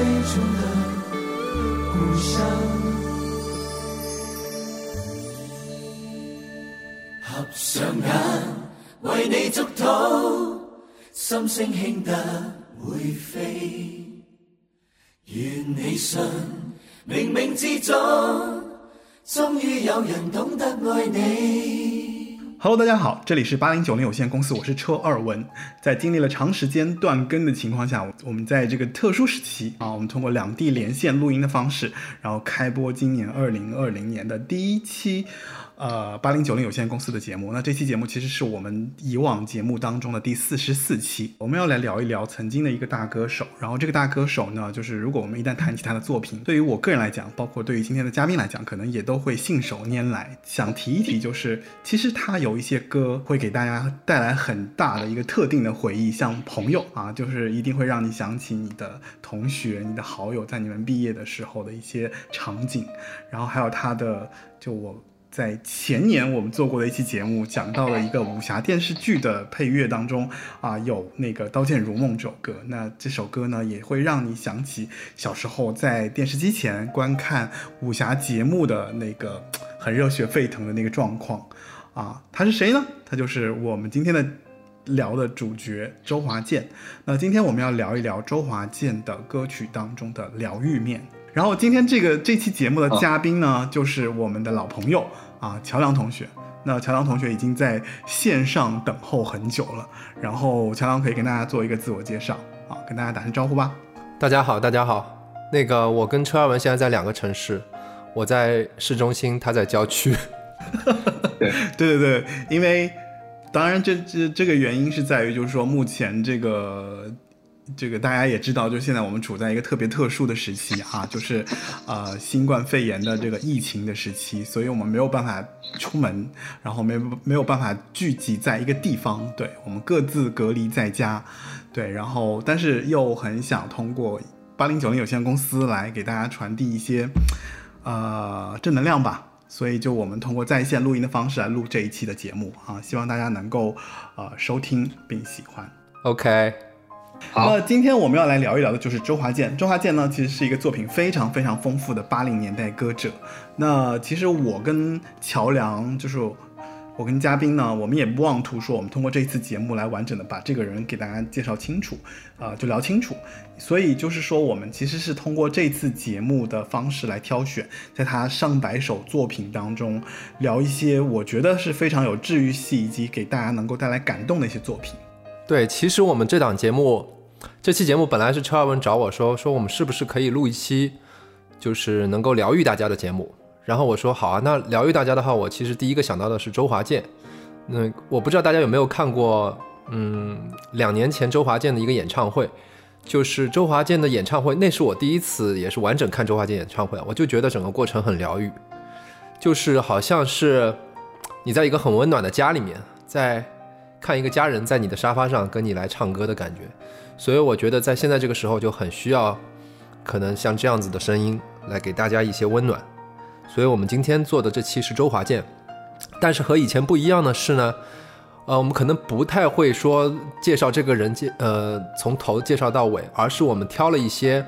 最初的故乡。合上眼，为你祝祷，心声轻得会飞。愿你信，冥冥之中，终于有人懂得爱你。Hello，大家好，这里是八零九零有限公司，我是车二文。在经历了长时间断更的情况下，我们在这个特殊时期啊，我们通过两地连线录音的方式，然后开播今年二零二零年的第一期。呃，八零九零有限公司的节目，那这期节目其实是我们以往节目当中的第四十四期。我们要来聊一聊曾经的一个大歌手，然后这个大歌手呢，就是如果我们一旦谈起他的作品，对于我个人来讲，包括对于今天的嘉宾来讲，可能也都会信手拈来。想提一提，就是其实他有一些歌会给大家带来很大的一个特定的回忆，像朋友啊，就是一定会让你想起你的同学、你的好友在你们毕业的时候的一些场景，然后还有他的就我。在前年我们做过的一期节目，讲到了一个武侠电视剧的配乐当中啊，有那个《刀剑如梦》这首歌。那这首歌呢，也会让你想起小时候在电视机前观看武侠节目的那个很热血沸腾的那个状况啊。他是谁呢？他就是我们今天的聊的主角周华健。那今天我们要聊一聊周华健的歌曲当中的疗愈面。然后今天这个这期节目的嘉宾呢，哦、就是我们的老朋友啊，乔梁同学。那乔梁同学已经在线上等候很久了。然后乔梁可以跟大家做一个自我介绍啊，跟大家打声招呼吧。大家好，大家好。那个我跟车二文现在在两个城市，我在市中心，他在郊區。對對對對，因为当然这这这个原因是在于，就是说目前這個。这个大家也知道，就现在我们处在一个特别特殊的时期啊，就是，呃，新冠肺炎的这个疫情的时期，所以我们没有办法出门，然后没没有办法聚集在一个地方，对，我们各自隔离在家，对，然后但是又很想通过八零九零有限公司来给大家传递一些，呃，正能量吧，所以就我们通过在线录音的方式来录这一期的节目啊，希望大家能够呃收听并喜欢。OK。好，那今天我们要来聊一聊的，就是周华健。周华健呢，其实是一个作品非常非常丰富的八零年代歌者。那其实我跟乔梁，就是我跟嘉宾呢，我们也不妄图说，我们通过这次节目来完整的把这个人给大家介绍清楚，啊、就聊清楚。所以就是说，我们其实是通过这次节目的方式来挑选，在他上百首作品当中，聊一些我觉得是非常有治愈系以及给大家能够带来感动的一些作品。对，其实我们这档节目，这期节目本来是车尔文找我说，说我们是不是可以录一期，就是能够疗愈大家的节目。然后我说好啊，那疗愈大家的话，我其实第一个想到的是周华健。那我不知道大家有没有看过，嗯，两年前周华健的一个演唱会，就是周华健的演唱会，那是我第一次也是完整看周华健演唱会，我就觉得整个过程很疗愈，就是好像是你在一个很温暖的家里面，在。看一个家人在你的沙发上跟你来唱歌的感觉，所以我觉得在现在这个时候就很需要，可能像这样子的声音来给大家一些温暖。所以我们今天做的这期是周华健，但是和以前不一样的是呢，呃，我们可能不太会说介绍这个人介，呃，从头介绍到尾，而是我们挑了一些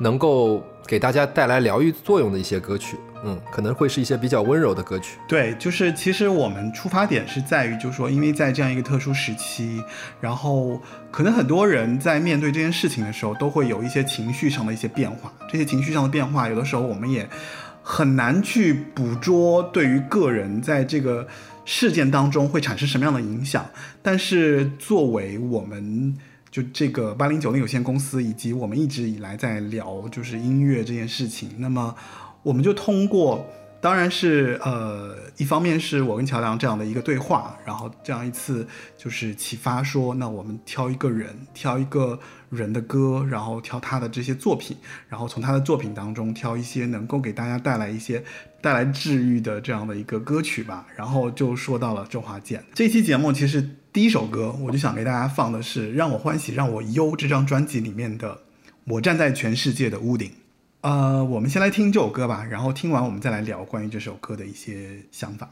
能够给大家带来疗愈作用的一些歌曲。嗯，可能会是一些比较温柔的歌曲。对，就是其实我们出发点是在于，就是说，因为在这样一个特殊时期，然后可能很多人在面对这件事情的时候，都会有一些情绪上的一些变化。这些情绪上的变化，有的时候我们也很难去捕捉，对于个人在这个事件当中会产生什么样的影响。但是作为我们就这个八零九零有限公司，以及我们一直以来在聊就是音乐这件事情，那么。我们就通过当然是呃，一方面是我跟乔梁这样的一个对话，然后这样一次就是启发说，那我们挑一个人，挑一个人的歌，然后挑他的这些作品，然后从他的作品当中挑一些能够给大家带来一些带来治愈的这样的一个歌曲吧。然后就说到了周华健这期节目，其实第一首歌我就想给大家放的是《让我欢喜让我忧》这张专辑里面的《我站在全世界的屋顶》。呃，我们先来听这首歌吧，然后听完我们再来聊关于这首歌的一些想法。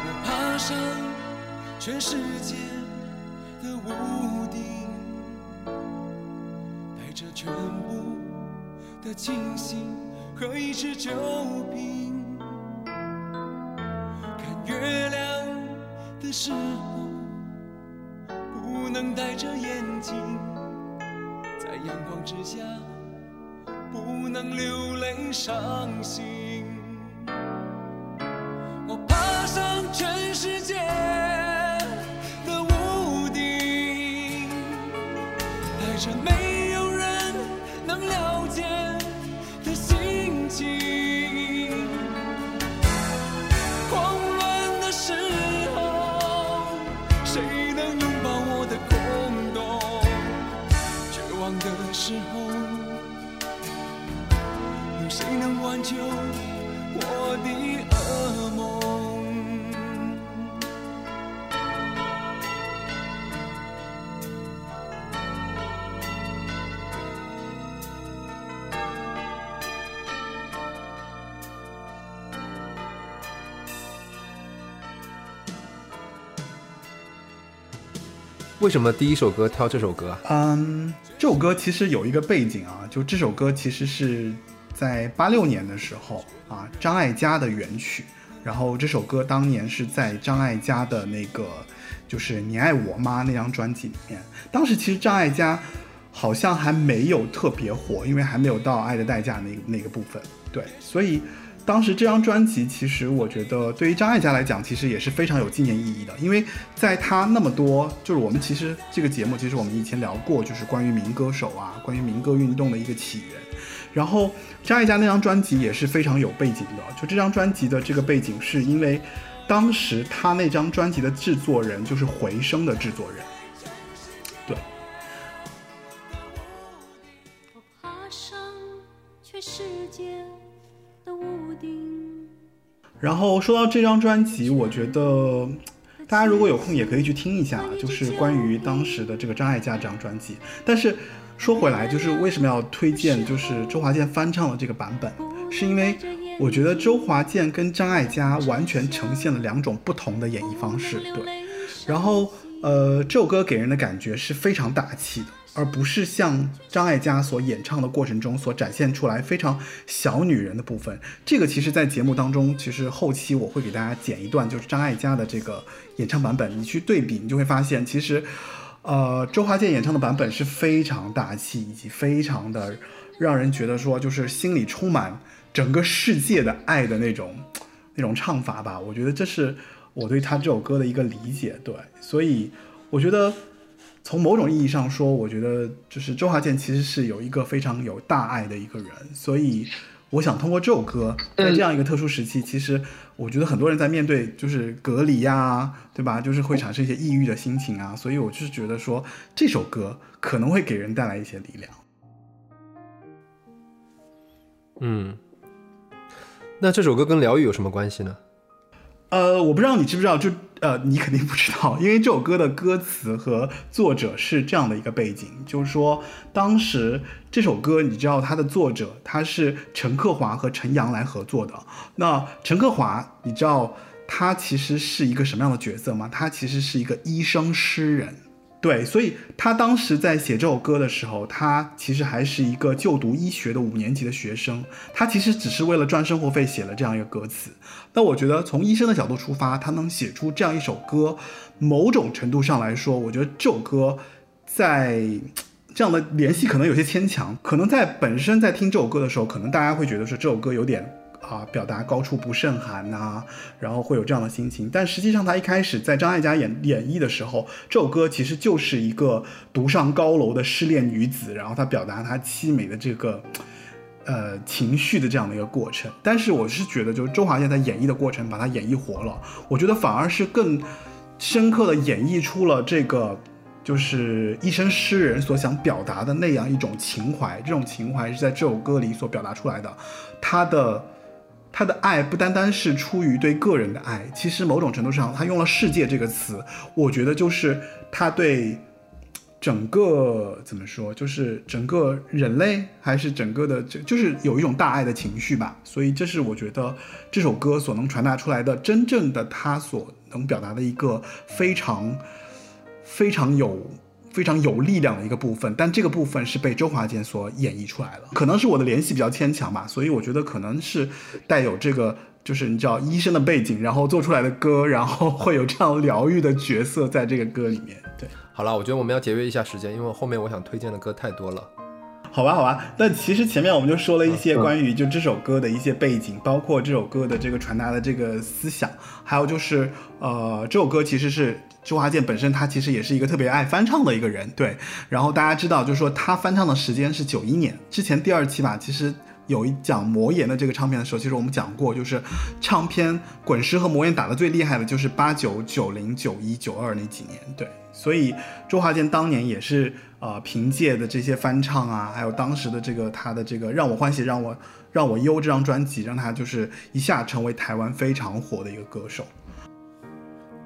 我爬上全世界的屋顶，带着全部的清醒和一支酒瓶。看月亮的时候，不能戴着眼镜，在阳光之下，不能流泪伤心。我爬上全世界的屋顶，带着美为什么第一首歌挑这首歌啊？嗯，这首歌其实有一个背景啊，就这首歌其实是在八六年的时候啊，张艾嘉的原曲。然后这首歌当年是在张艾嘉的那个就是《你爱我吗》那张专辑里面。当时其实张艾嘉好像还没有特别火，因为还没有到《爱的代价》那那个部分。对，所以当时这张专辑其实我觉得对于张艾嘉来讲，其实也是非常有纪念意义的，因为在他那么多就是我们其实这个节目其实我们以前聊过，就是关于民歌手啊，关于民歌运动的一个起源。然后张艾嘉那张专辑也是非常有背景的，就这张专辑的这个背景是因为当时他那张专辑的制作人就是回声的制作人，然后说到这张专辑，我觉得大家如果有空也可以去听一下，就是关于当时的这个张艾嘉这张专辑。但是说回来，就是为什么要推荐就是周华健翻唱的这个版本，是因为我觉得周华健跟张艾嘉完全呈现了两种不同的演绎方式，对。然后呃，这首歌给人的感觉是非常大气的。而不是像张艾嘉所演唱的过程中所展现出来非常小女人的部分。这个其实，在节目当中，其实后期我会给大家剪一段，就是张艾嘉的这个演唱版本，你去对比，你就会发现，其实，呃，周华健演唱的版本是非常大气，以及非常的让人觉得说，就是心里充满整个世界的爱的那种那种唱法吧。我觉得这是我对他这首歌的一个理解。对，所以我觉得。从某种意义上说，我觉得就是周华健其实是有一个非常有大爱的一个人，所以我想通过这首歌，在这样一个特殊时期，其实我觉得很多人在面对就是隔离呀，对吧？就是会产生一些抑郁的心情啊，所以我就是觉得说这首歌可能会给人带来一些力量。嗯，那这首歌跟疗愈有什么关系呢？呃，我不知道你知不知道，就呃，你肯定不知道，因为这首歌的歌词和作者是这样的一个背景，就是说当时这首歌，你知道它的作者他是陈克华和陈阳来合作的。那陈克华，你知道他其实是一个什么样的角色吗？他其实是一个医生诗人。对，所以他当时在写这首歌的时候，他其实还是一个就读医学的五年级的学生。他其实只是为了赚生活费写了这样一个歌词。那我觉得从医生的角度出发，他能写出这样一首歌，某种程度上来说，我觉得这首歌在这样的联系可能有些牵强。可能在本身在听这首歌的时候，可能大家会觉得说这首歌有点啊、表达高处不胜寒呐、然后会有这样的心情。但实际上，他一开始在张艾嘉演演绎的时候，这首歌其实就是一个独上高楼的失恋女子，然后她表达她凄美的这个。呃，情绪的这样的一个过程，但是我是觉得，就是周华健在演绎的过程，把它演绎活了。我觉得反而是更深刻的演绎出了这个，就是一生诗人所想表达的那样一种情怀。这种情怀是在这首歌里所表达出来的。他的他的爱不单单是出于对个人的爱，其实某种程度上，他用了“世界”这个词，我觉得就是他对整个怎么说，就是整个人类，还是整个的，就就是有一种大爱的情绪吧。所以这是我觉得这首歌所能传达出来的，真正的他所能表达的一个非常非常有。非常有力量的一个部分，但这个部分是被周华健所演绎出来了。可能是我的联系比较牵强吧，所以我觉得可能是带有这个，就是你知道医生的背景，然后做出来的歌，然后会有这样疗愈的角色在这个歌里面。对，好了，我觉得我们要节约一下时间，因为后面我想推荐的歌太多了。好吧，好吧。那其实前面我们就说了一些关于就这首歌的一些背景，包括这首歌的这个传达的这个思想，还有就是呃，这首歌其实是周华健本身他其实也是一个特别爱翻唱的一个人，对。然后大家知道，就是说他翻唱的时间是九一年，之前第二期吧，其实。有一讲魔岩的这个唱片的时候，其实我们讲过，就是唱片滚石和魔岩打的最厉害的就是八九、九零、九一、九二那几年，对。所以周华健当年也是呃凭借的这些翻唱啊，还有当时的这个他的这个让我欢喜让我让我忧这张专辑，让他就是一下成为台湾非常火的一个歌手。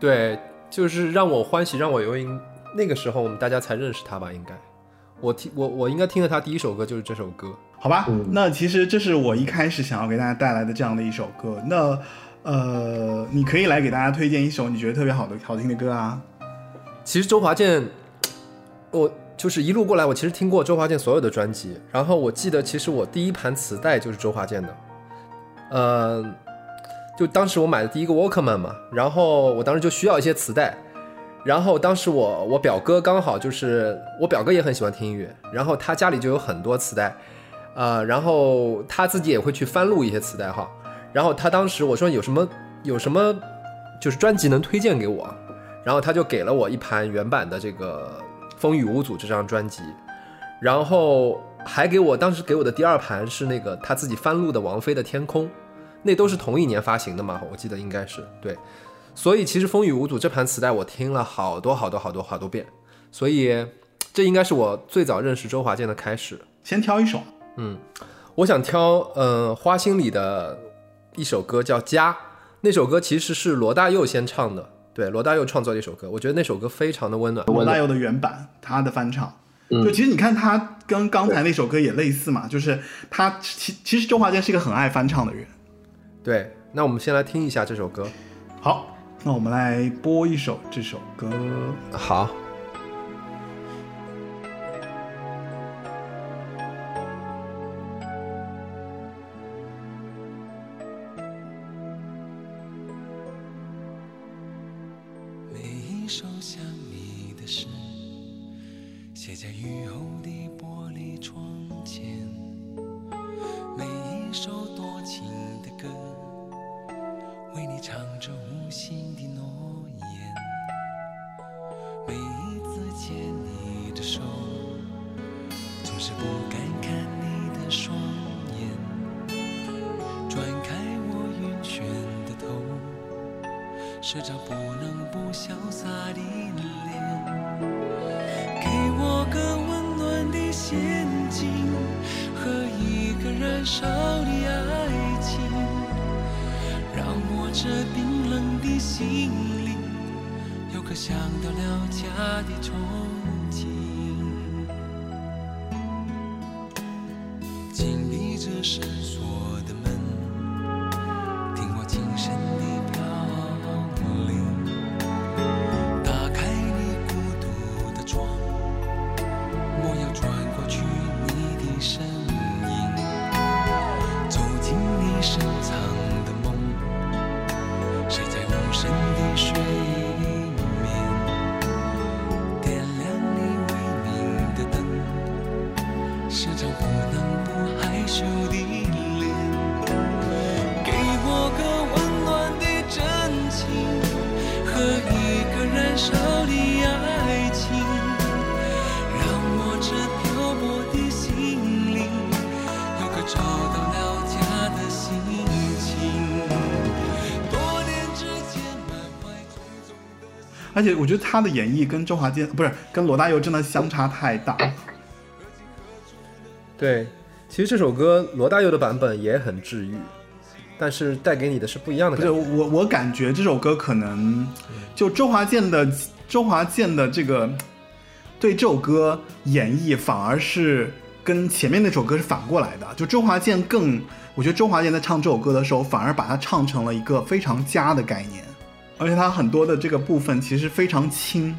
对，就是让我欢喜让我忧，应那个时候我们大家才认识他吧？应该，我听我我应该听了他第一首歌就是这首歌。好吧，那其实这是我一开始想要给大家带来的这样的一首歌。那，呃，你可以来给大家推荐一首你觉得特别好的、好听的歌啊。其实周华健，我就是一路过来，我其实听过周华健所有的专辑。然后我记得，其实我第一盘磁带就是周华健的，呃，就当时我买的第一个 Walkman 嘛。然后我当时就需要一些磁带。然后当时我我表哥刚好就是我表哥也很喜欢听音乐，然后他家里就有很多磁带。呃，然后他自己也会去翻录一些磁带哈，然后他当时我说有什么有什么就是专辑能推荐给我，然后他就给了我一盘原版的这个《风雨无阻》这张专辑，然后还给我当时给我的第二盘是那个他自己翻录的王菲的《天空》，那都是同一年发行的嘛，我记得应该是对，所以其实《风雨无阻》这盘磁带我听了好多好多好多好多遍，所以这应该是我最早认识周华健的开始。先挑一首。嗯，我想挑呃花心里的一首歌叫《家》，那首歌其实是罗大佑先唱的，对，罗大佑创作的一首歌，我觉得那首歌非常的温暖。罗大佑的原版，他的翻唱，就其实你看他跟刚才那首歌也类似嘛，就是他其其实周华健是一个很爱翻唱的人。对，那我们先来听一下这首歌。好，那我们来播一首这首歌。好。是而且我觉得他的演绎跟周华健不是跟罗大佑真的相差太大。对，其实这首歌罗大佑的版本也很治愈，但是带给你的是不一样的不感觉。是我，我感觉这首歌可能就周华健的周华健的这个对这首歌演绎，反而是跟前面那首歌是反过来的。就周华健更，我觉得周华健在唱这首歌的时候，反而把它唱成了一个非常家的概念，而且他很多的这个部分其实非常轻，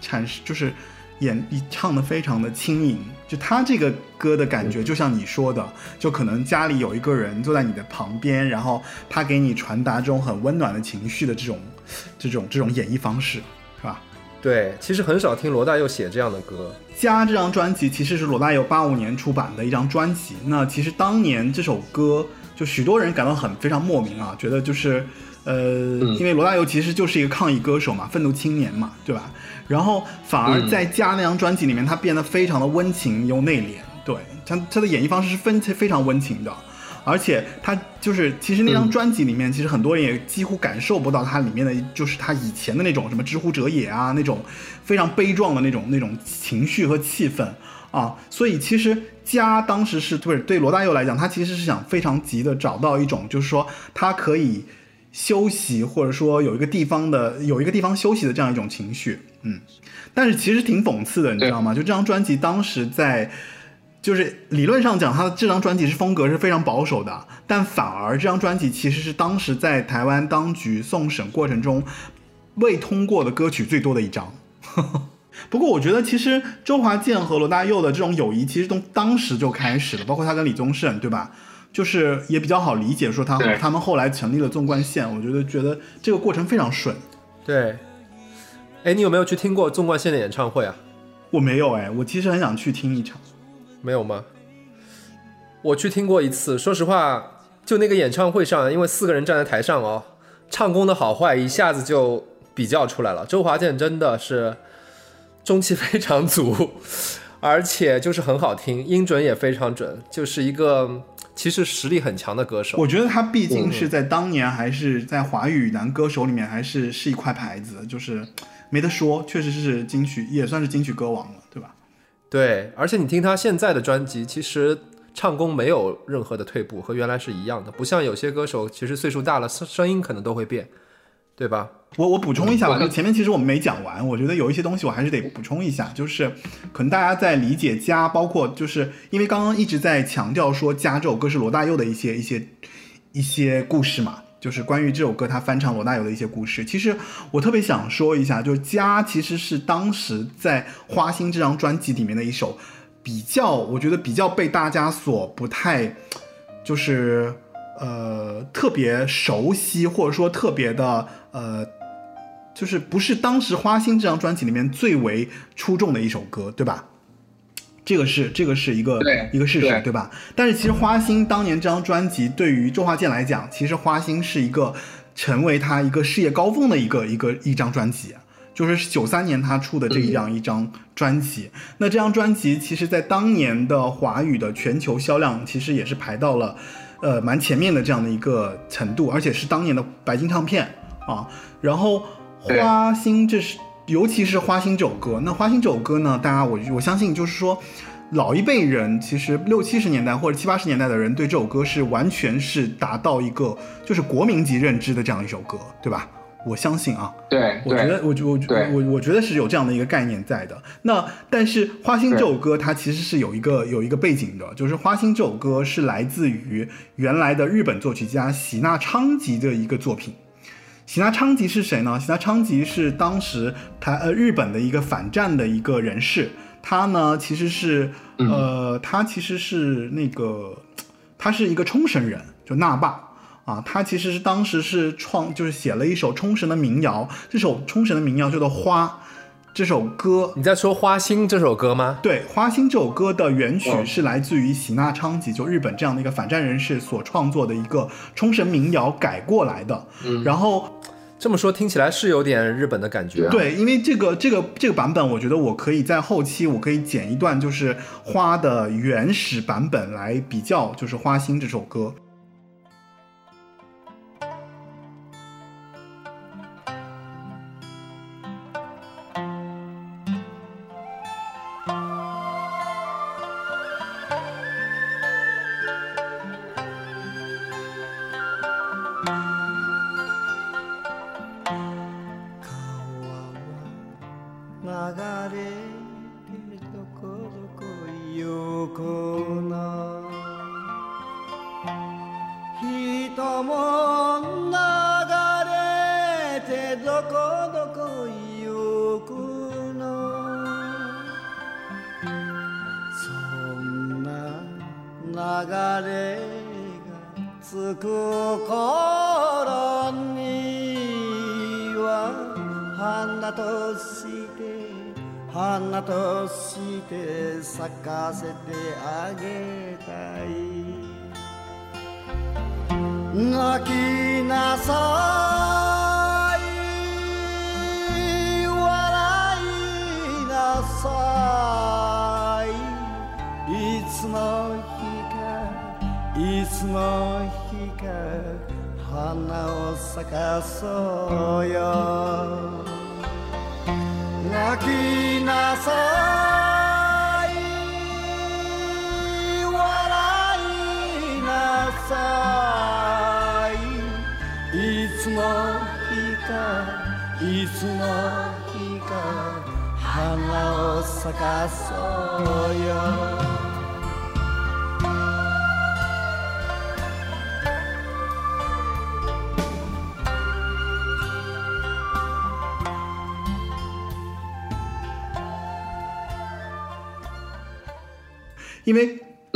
产生就是演唱的非常的轻盈。就他这个歌的感觉，就像你说的，就可能家里有一个人坐在你的旁边，然后他给你传达这种很温暖的情绪的这种、这种、这种演绎方式，是吧？对，其实很少听罗大佑写这样的歌。《家》这张专辑其实是罗大佑八五年出版的一张专辑。那其实当年这首歌，就许多人感到很非常莫名啊，觉得就是，呃，因为罗大佑其实就是一个抗议歌手嘛，愤怒青年嘛，对吧？然后反而在《家》那张专辑里面，他变得非常的温情又内敛，对他他的演绎方式是分非常温情的。而且他就是，其实那张专辑里面，其实很多人也几乎感受不到他里面的，就是他以前的那种什么知乎者也啊，那种非常悲壮的那种那种情绪和气氛啊。所以其实家当时是对对罗大佑来讲，他其实是想非常急的找到一种，就是说他可以休息，或者说有一个地方的有一个地方休息的这样一种情绪，嗯。但是其实挺讽刺的，你知道吗？就这张专辑当时在。就是理论上讲，他的这张专辑是风格是非常保守的，但反而这张专辑其实是当时在台湾当局送审过程中未通过的歌曲最多的一张。不过我觉得，其实周华健和罗大佑的这种友谊，其实从当时就开始了，包括他跟李宗盛，对吧？就是也比较好理解，说他对他们后来成立了纵贯线，我觉得觉得这个过程非常顺。对，哎，你有没有去听过纵贯线的演唱会啊？我没有哎，我其实很想去听一场。没有吗？我去听过一次，说实话，就那个演唱会上，因为四个人站在台上哦，唱功的好坏一下子就比较出来了。周华健真的是中气非常足，而且就是很好听，音准也非常准，就是一个其实实力很强的歌手。我觉得他毕竟是在当年还是在华语男歌手里面还是是一块牌子，就是没得说，确实是金曲，也算是金曲歌王了，对吧？对，而且你听他现在的专辑，其实唱功没有任何的退步，和原来是一样的。不像有些歌手，其实岁数大了，声声音可能都会变，对吧？我我补充一下吧，我就前面其实我们没讲完，我觉得有一些东西我还是得补充一下，就是可能大家在理解家，包括就是因为刚刚一直在强调说家这首歌是罗大佑的一些一些一些故事嘛，就是关于这首歌他翻唱罗大佑的一些故事。其实我特别想说一下，就是家其实是当时在花心这张专辑里面的一首比较，我觉得比较被大家所不太就是呃特别熟悉，或者说特别的呃。就是不是当时花心这张专辑里面最为出众的一首歌，对吧？这个是这个是一个对一个事实，对对吧？但是其实花心当年这张专辑对于周华健来讲，其实花心是一个成为他一个事业高峰的一个一个一张专辑，就是九三年他出的这样一张专辑。那这张专辑其实在当年的华语的全球销量，其实也是排到了呃蛮前面的这样的一个程度，而且是当年的白金唱片啊。然后对花心这是尤其是花心这首歌，那花心这首歌呢，大家我我相信就是说。老一辈人其实六七十年代或者七八十年代的人对这首歌是完全是达到一个就是国民级认知的这样一首歌，对吧？我相信啊，对我觉得对，我我对我我觉得是有这样的一个概念在的。那但是花心这首歌它其实是有一个有一个背景的，就是花心这首歌是来自于原来的日本作曲家喜纳昌吉的一个作品。喜纳昌吉是谁呢？喜纳昌吉是当时台呃日本的一个反战的一个人士，他呢其实是呃他其实是那个他是一个冲绳人，就那霸。啊，他其实是当时是创，就是写了一首冲绳的民谣，这首冲绳的民谣叫做《花》，这首歌你在说《花心》这首歌吗？对《花心》这首歌的原曲哦是来自于喜纳昌吉，就日本这样的一个反战人士所创作的一个冲绳民谣改过来的。嗯然后这么说听起来是有点日本的感觉、啊。对，因为这个这个这个版本，我觉得我可以在后期我可以剪一段，就是花的原始版本来比较，就是《花心》这首歌。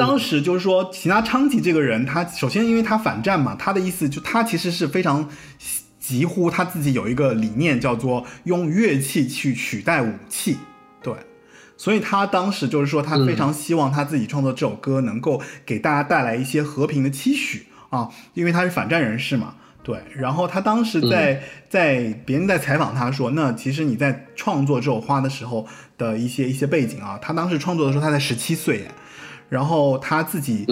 当时就是说，齐纳昌吉这个人，他首先因为他反战嘛，他的意思就他其实是非常急呼他自己有一个理念，叫做用乐器去取代武器，对，所以他当时就是说，他非常希望他自己创作这首歌能够给大家带来一些和平的期许啊，因为他是反战人士嘛。对，然后他当时在在别人在采访他说，那其实你在创作这首花的时候的一些一些背景啊，他当时创作的时候他才十七岁，然后他自己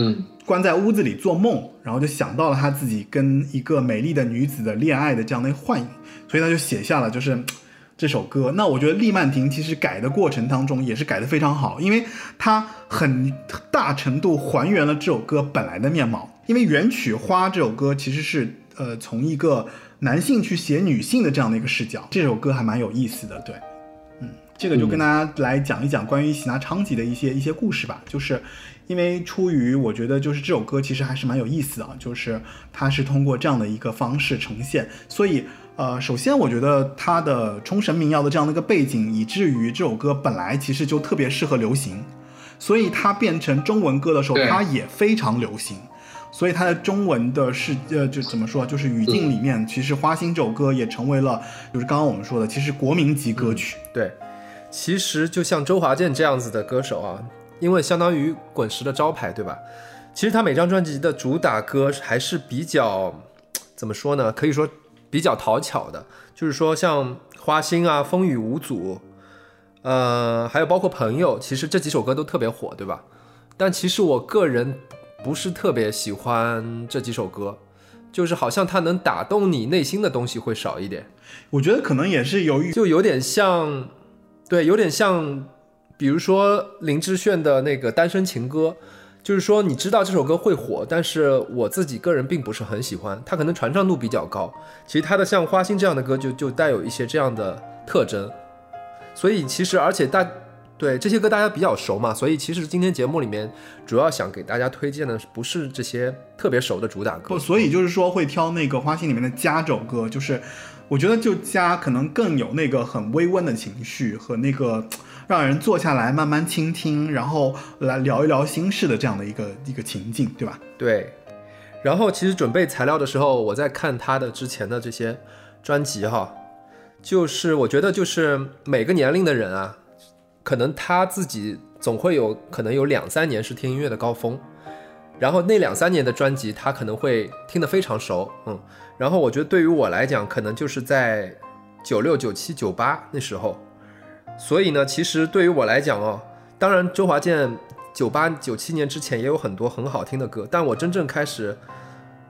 关在屋子里做梦，然后就想到了他自己跟一个美丽的女子的恋爱的这样的幻影，所以他就写下了就是这首歌。那我觉得利曼婷其实改的过程当中也是改的非常好，因为他很大程度还原了这首歌本来的面貌。因为原曲《花》这首歌其实是。呃，从一个男性去写女性的这样的一个视角，这首歌还蛮有意思的。对，嗯，这个就跟大家来讲一讲关于喜纳昌吉的一些一些故事吧。就是因为出于我觉得，就是这首歌其实还是蛮有意思啊，就是它是通过这样的一个方式呈现。所以，呃，首先我觉得它的冲绳民谣的这样的一个背景，以至于这首歌本来其实就特别适合流行，所以它变成中文歌的时候，它也非常流行。所以它的中文的是呃，就怎么说，就是语境里面，其实《花心》这首歌也成为了，就是刚刚我们说的，其实国民级歌曲。对，其实就像周华健这样子的歌手啊，因为相当于滚石的招牌，对吧？其实他每张专辑的主打歌还是比较，怎么说呢？可以说比较讨巧的，就是说像《花心》啊，《风雨无阻》，呃，还有包括《朋友》，其实这几首歌都特别火，对吧？但其实我个人。不是特别喜欢这几首歌，就是好像它能打动你内心的东西会少一点。我觉得可能也是由于，就有点像，对，有点像，比如说林志炫的那个《单身情歌》，就是说你知道这首歌会火，但是我自己个人并不是很喜欢，它可能传唱度比较高。其实它的像《花心》这样的歌就就带有一些这样的特征，所以其实而且大。对这些歌大家比较熟嘛，所以其实今天节目里面主要想给大家推荐的不是这些特别熟的主打歌，不，所以就是说会挑那个《花心》里面的家这首歌，就是我觉得就家可能更有那个很微温的情绪和那个让人坐下来慢慢倾听，然后来聊一聊心事的这样的一个一个情境，对吧？对。然后其实准备材料的时候，我在看他的之前的这些专辑哈，就是我觉得就是每个年龄的人啊。可能他自己总会有可能有两三年是听音乐的高峰，然后那两三年的专辑他可能会听得非常熟，嗯，然后我觉得对于我来讲，可能就是在九六、九七、九八那时候，所以呢，其实对于我来讲哦，当然周华健九八、九七年之前也有很多很好听的歌，但我真正开始，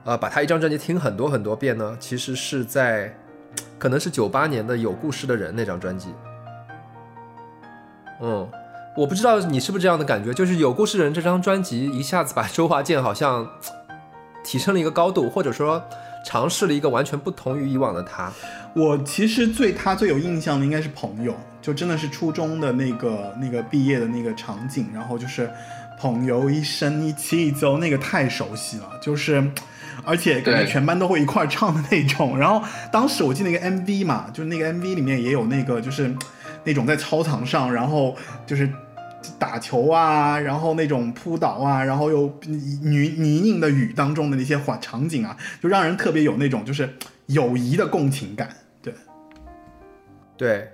呃，把他一张专辑听很多很多遍呢，其实是在可能是九八年的《有故事的人》那张专辑。嗯，我不知道你是不是这样的感觉，就是《有故事的人》这张专辑一下子把周华健好像提升了一个高度，或者说尝试了一个完全不同于以往的他。我其实最他最有印象的应该是《朋友》，就真的是初中的那个那个毕业的那个场景，然后就是朋友一生一起走，那个太熟悉了，就是而且感觉全班都会一块唱的那种。然后当时我记得那个 MV 嘛，就是那个 MV 里面也有那个就是。那种在操场上，然后就是打球啊，然后那种扑倒啊，然后又泥泥泞的雨当中的那些画场景啊，就让人特别有那种就是友谊的共情感。对，对，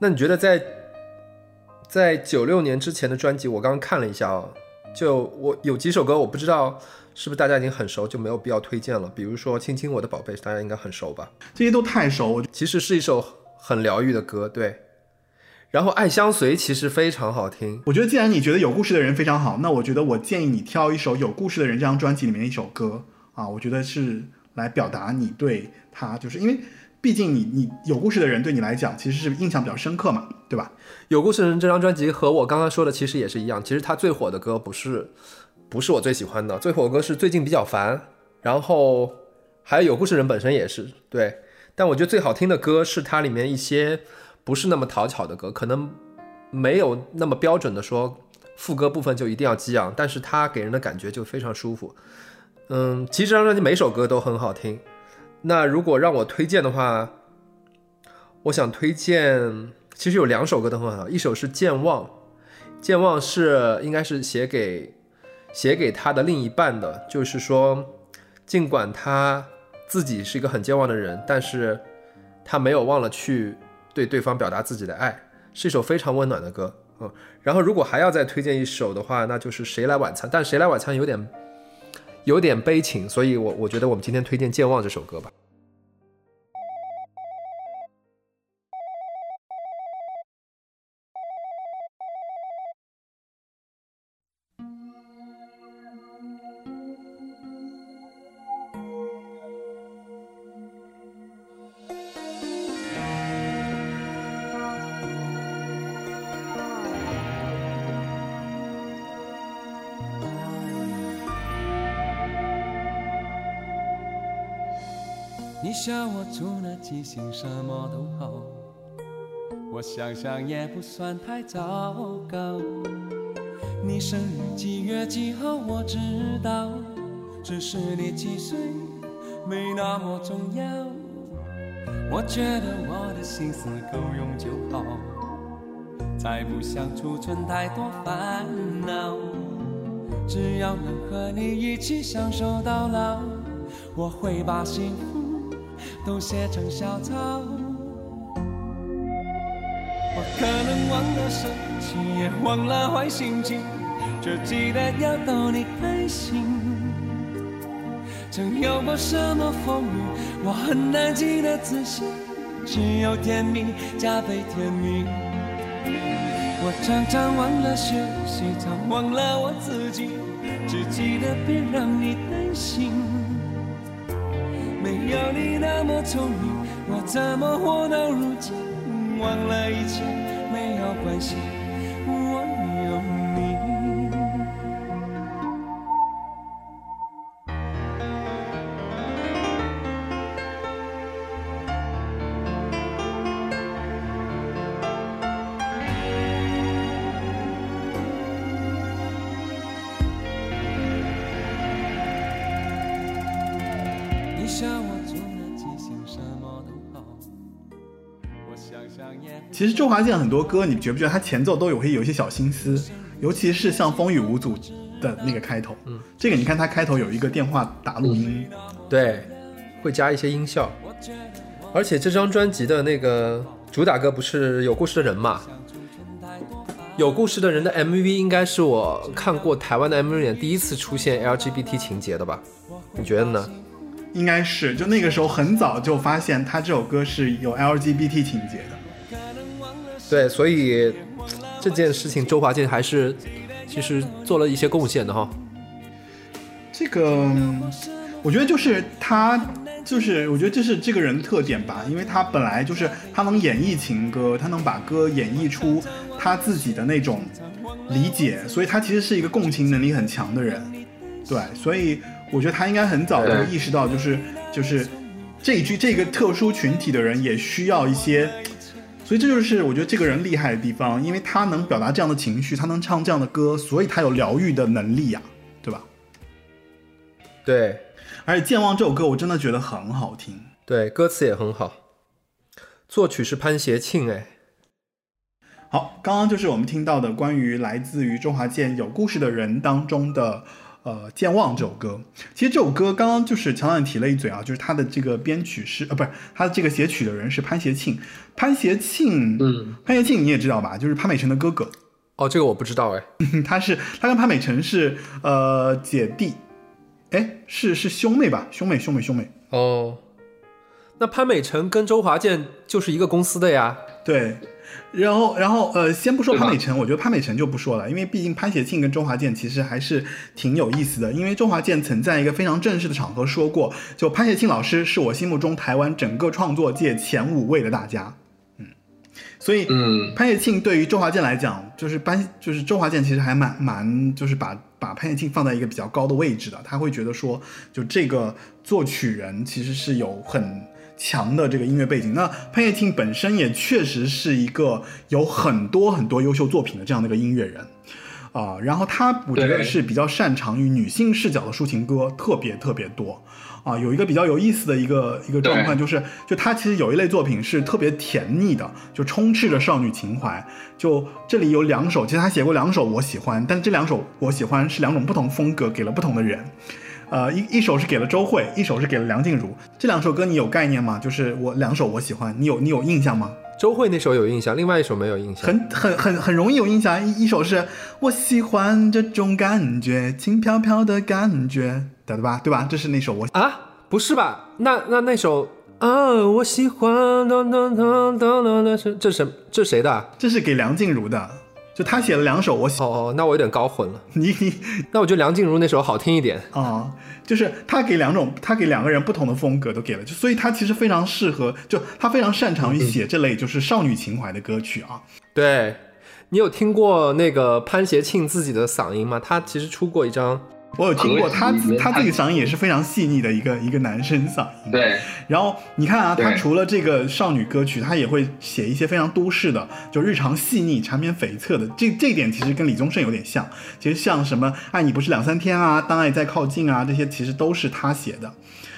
那你觉得在在九六年之前的专辑，我刚刚看了一下哦，就我有几首歌我不知道是不是大家已经很熟，就没有必要推荐了。比如说《亲亲我的宝贝》，大家应该很熟吧？这些都太熟，我其实是一首很疗愈的歌，对。然后《爱相随》其实非常好听，我觉得既然你觉得有故事的人非常好，那我觉得我建议你挑一首有故事的人这张专辑里面的一首歌啊，我觉得是来表达你对他，就是因为毕竟你你有故事的人对你来讲其实是印象比较深刻嘛，对吧？有故事的人这张专辑和我刚刚说的其实也是一样，其实他最火的歌不是不是我最喜欢的，最火的歌是最近比较烦，然后还有有故事人本身也是对，但我觉得最好听的歌是它里面一些不是那么讨巧的歌，可能没有那么标准的说副歌部分就一定要激昂，但是它给人的感觉就非常舒服。嗯，其实这张专辑每首歌都很好听。那如果让我推荐的话，我想推荐，其实有两首歌都很好，一首是《健忘》，《健忘》是应该是写给写给他的另一半的，就是说，尽管他自己是一个很健忘的人，但是他没有忘了去对对方表达自己的爱，是一首非常温暖的歌。嗯，然后如果还要再推荐一首的话，那就是《谁来晚餐》，但《谁来晚餐》有点有点悲情，所以我我觉得我们今天推荐《健忘》这首歌吧。记性什么都好，我想想也不算太糟糕。你生日几月几号我知道，只是你几岁没那么重要。我觉得我的心思够用就好，再不想储存太多烦恼。只要能和你一起享受到老，我会把幸福。都写成小草。我可能忘了生气，也忘了坏心情，只记得要逗你开心。曾有过什么风雨，我很难记得仔细，只有甜蜜加倍甜蜜。我常常忘了学习，常忘了我自己，只记得别让你担心。要你那么聪明，我怎么活到如今？忘了一切没有关系，我有你。你笑其实周华健很多歌，你觉不觉得他前奏都有会有一些小心思，尤其是像《风雨无阻》的那个开头，嗯，这个你看他开头有一个电话打录音，对，会加一些音效。而且这张专辑的那个主打歌不是有故事的人嘛？有故事的人的 MV 应该是我看过台湾的 MV 里面第一次出现 LGBT 情节的吧？你觉得呢？应该是就那个时候很早就发现他这首歌是有 LGBT 情节的。对，所以这件事情周华健还是其实做了一些贡献的哈。这个，嗯我觉得就是他，就是我觉得这是这个人的特点吧，因为他本来就是他能演绎情歌，他能把歌演绎出他自己的那种理解，所以他其实是一个共情能力很强的人。对，所以我觉得他应该很早就意识到，就是就是这一句这个特殊群体的人也需要一些。所以这就是我觉得这个人厉害的地方，因为他能表达这样的情绪，他能唱这样的歌，所以他有疗愈的能力呀、对吧？对而且《健忘》这首歌我真的觉得很好听，对，歌词也很好，作曲是潘协庆，哎，好，刚刚就是我们听到的关于来自于周华健《有故事的人》当中的呃《健忘》这首歌。其实这首歌刚刚就是乔导提了一嘴啊，就是他的这个编曲是呃不是他的这个写曲的人是潘协庆，潘协庆，嗯，潘协庆你也知道吧，就是潘美辰的哥哥，哦，这个我不知道哎。他是他跟潘美辰是呃姐弟，哎是是兄妹吧，兄妹兄妹兄妹，哦，那潘美辰跟周华健就是一个公司的呀。对，然后，然后，呃，先不说潘美辰，我觉得潘美辰就不说了，因为毕竟潘协庆跟周华健其实还是挺有意思的。因为周华健曾在一个非常正式的场合说过，就潘协庆老师是我心目中台湾整个创作界前五位的大家。嗯，所以，嗯，潘协庆对于周华健来讲，就是潘，就是周华健其实还蛮蛮，就是把把潘协庆放在一个比较高的位置的。他会觉得说，就这个作曲人其实是有很强的这个音乐背景。那潘越庆本身也确实是一个有很多很多优秀作品的这样的一个音乐人。啊、然后他我觉得是比较擅长于女性视角的抒情歌，特别特别多。啊，有一个比较有意思的一个一个状况，就是就他其实有一类作品是特别甜腻的，就充斥着少女情怀。就这里有两首，其实他写过两首我喜欢，但是这两首我喜欢是两种不同风格，给了不同的人。呃，一一首是给了周蕙，一首是给了梁静茹。这两首歌你有概念吗？就是我两首我喜欢，你有你有印象吗？周蕙那首有印象，另外一首没有印象。很很很很容易有印象。一一首是我喜欢这种感觉，轻飘飘的感觉，对吧？对吧？这是那首我啊，不是吧？那那那首啊，我喜欢当当当当当，那是这什这谁的啊？这是给梁静茹的，就他写了两首我喜哦哦，那我有点搞混了。你你那我觉得梁静茹那首好听一点。啊、就是他给两种，他给两个人不同的风格都给了，就所以他其实非常适合，就他非常擅长于写这类就是少女情怀的歌曲啊。对，你有听过那个潘协庆自己的嗓音吗？他其实出过一张，我有听过他他自己嗓音也是非常细腻的一个一个男生嗓音。对，然后你看啊，他除了这个少女歌曲，他也会写一些非常都市的，就日常细腻、缠绵悱恻的。这这一点其实跟李宗盛有点像。其实像什么“爱你不是两三天”啊，“当爱在靠近”啊，这些其实都是他写的。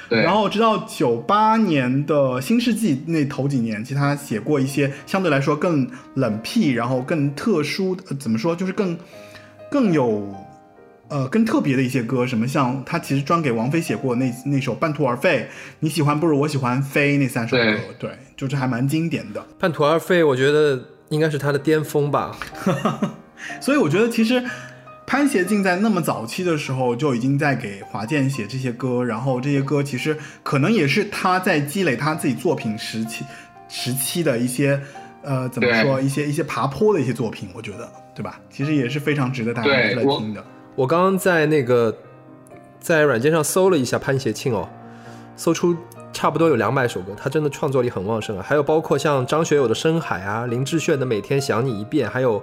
对，然后直到九八年的新世纪那头几年，其实他写过一些相对来说更冷僻，然后更特殊，呃怎么说，就是更更有呃更特别的一些歌，什么像他其实专给王菲写过那那首《半途而废》，你喜欢不如我喜欢飞那三首歌，对，就是还蛮经典的。半途而废，我觉得应该是他的巅峰吧。所以我觉得其实潘协庆在那么早期的时候就已经在给华健写这些歌，然后这些歌其实可能也是他在积累他自己作品时期时期的一些呃怎么说一些一些爬坡的一些作品，我觉得对吧？其实也是非常值得大家来听的。我刚刚在那个在软件上搜了一下潘协庆哦，搜出差不多有两百首歌，他真的创作力很旺盛啊。还有包括像张学友的《深海》啊，林志炫的《每天想你一遍》，还有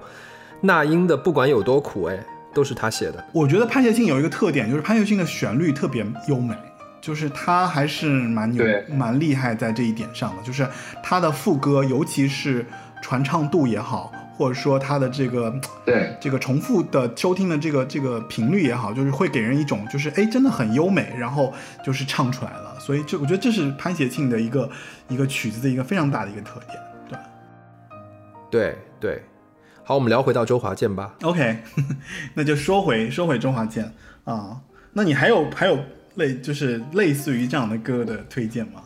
那英的《不管有多苦》，哎，都是他写的。我觉得潘协庆有一个特点，就是潘协庆的旋律特别优美，就是他还是蛮有蛮厉害在这一点上的，就是他的副歌，尤其是传唱度也好，或者说它的这个对这个重复的收听的这个这个频率也好，就是会给人一种就是哎真的很优美，然后就是唱出来了，所以这我觉得这是潘协庆的一个一个曲子的一个非常大的一个特点，对。对对，好，我们聊回到周华健吧。OK，那就说回说回周华健啊，那你还有还有类就是类似于这样的歌的推荐吗？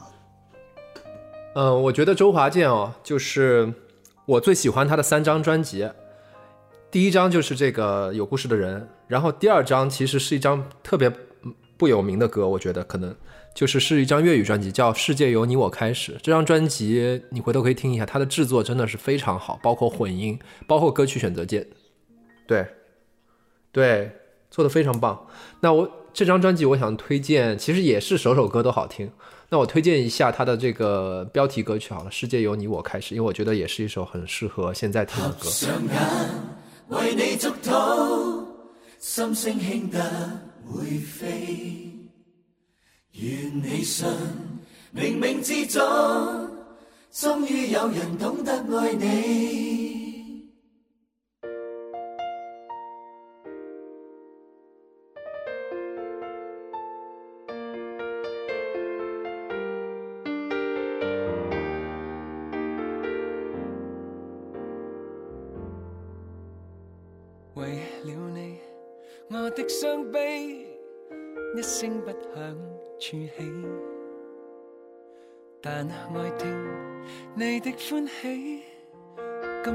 嗯，我觉得周华健哦，就是我最喜欢他的三张专辑。第一张就是这个有故事的人，然后第二张其实是一张特别不有名的歌，我觉得可能就是是一张粤语专辑，叫《世界由你我开始》。这张专辑你回头可以听一下，它的制作真的是非常好，包括混音，包括歌曲选择键，对，对，做的非常棒。那我这张专辑我想推荐，其实也是首首歌都好听。那我推荐一下它的这个标题歌曲好了，《世界由你我开始》，因为我觉得也是一首很适合现在听的歌。上眼為你祝禱，心聲輕得會飛。願你信，冥冥之中，終於有人懂得愛你。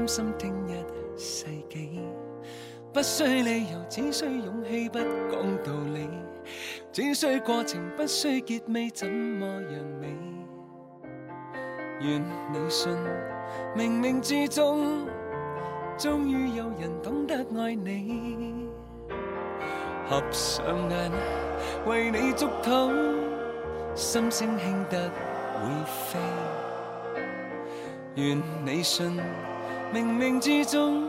心听一世紀。不需理由，只需勇氣，不講道理，只需過程，不需結尾，怎麼樣美？願你信，冥冥之中，終於有人懂得愛你。合上眼，為你祝禱，心聲輕得會飛。願你信，冥冥之中，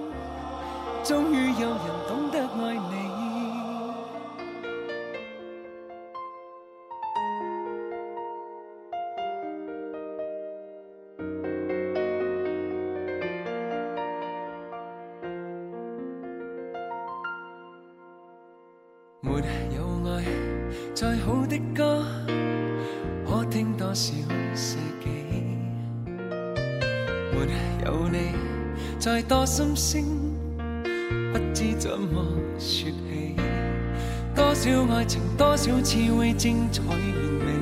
终于有人懂得多心聲，不知怎么说起。多少爱情，多少次会精彩完美？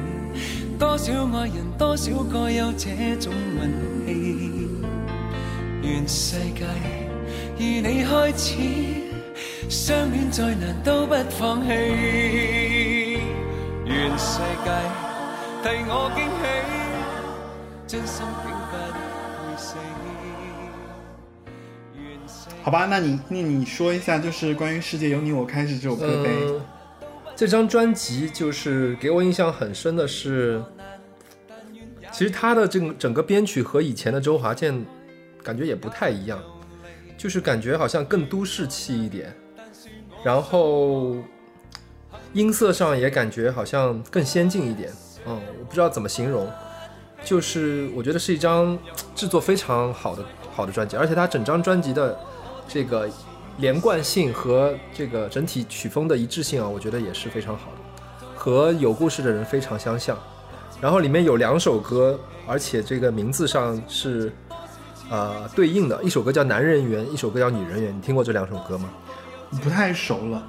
多少爱人，多少个有这种运气？愿世界與你开始。相恋再难都不放弃。愿世界替我惊喜，真心好吧，那你那你说一下，就是关于《世界由你我开始》这首歌呗。这张专辑就是给我印象很深的是，其实它的这个整个编曲和以前的周华健感觉也不太一样，就是感觉好像更都市气一点，然后音色上也感觉好像更先进一点。嗯，我不知道怎么形容，就是我觉得是一张制作非常好的好的专辑，而且它整张专辑的这个连贯性和这个整体曲风的一致性啊，我觉得也是非常好的，和有故事的人非常相像。然后里面有两首歌，而且这个名字上是呃对应的，一首歌叫《男人缘》，一首歌叫《女人缘》。你听过这两首歌吗？不太熟了。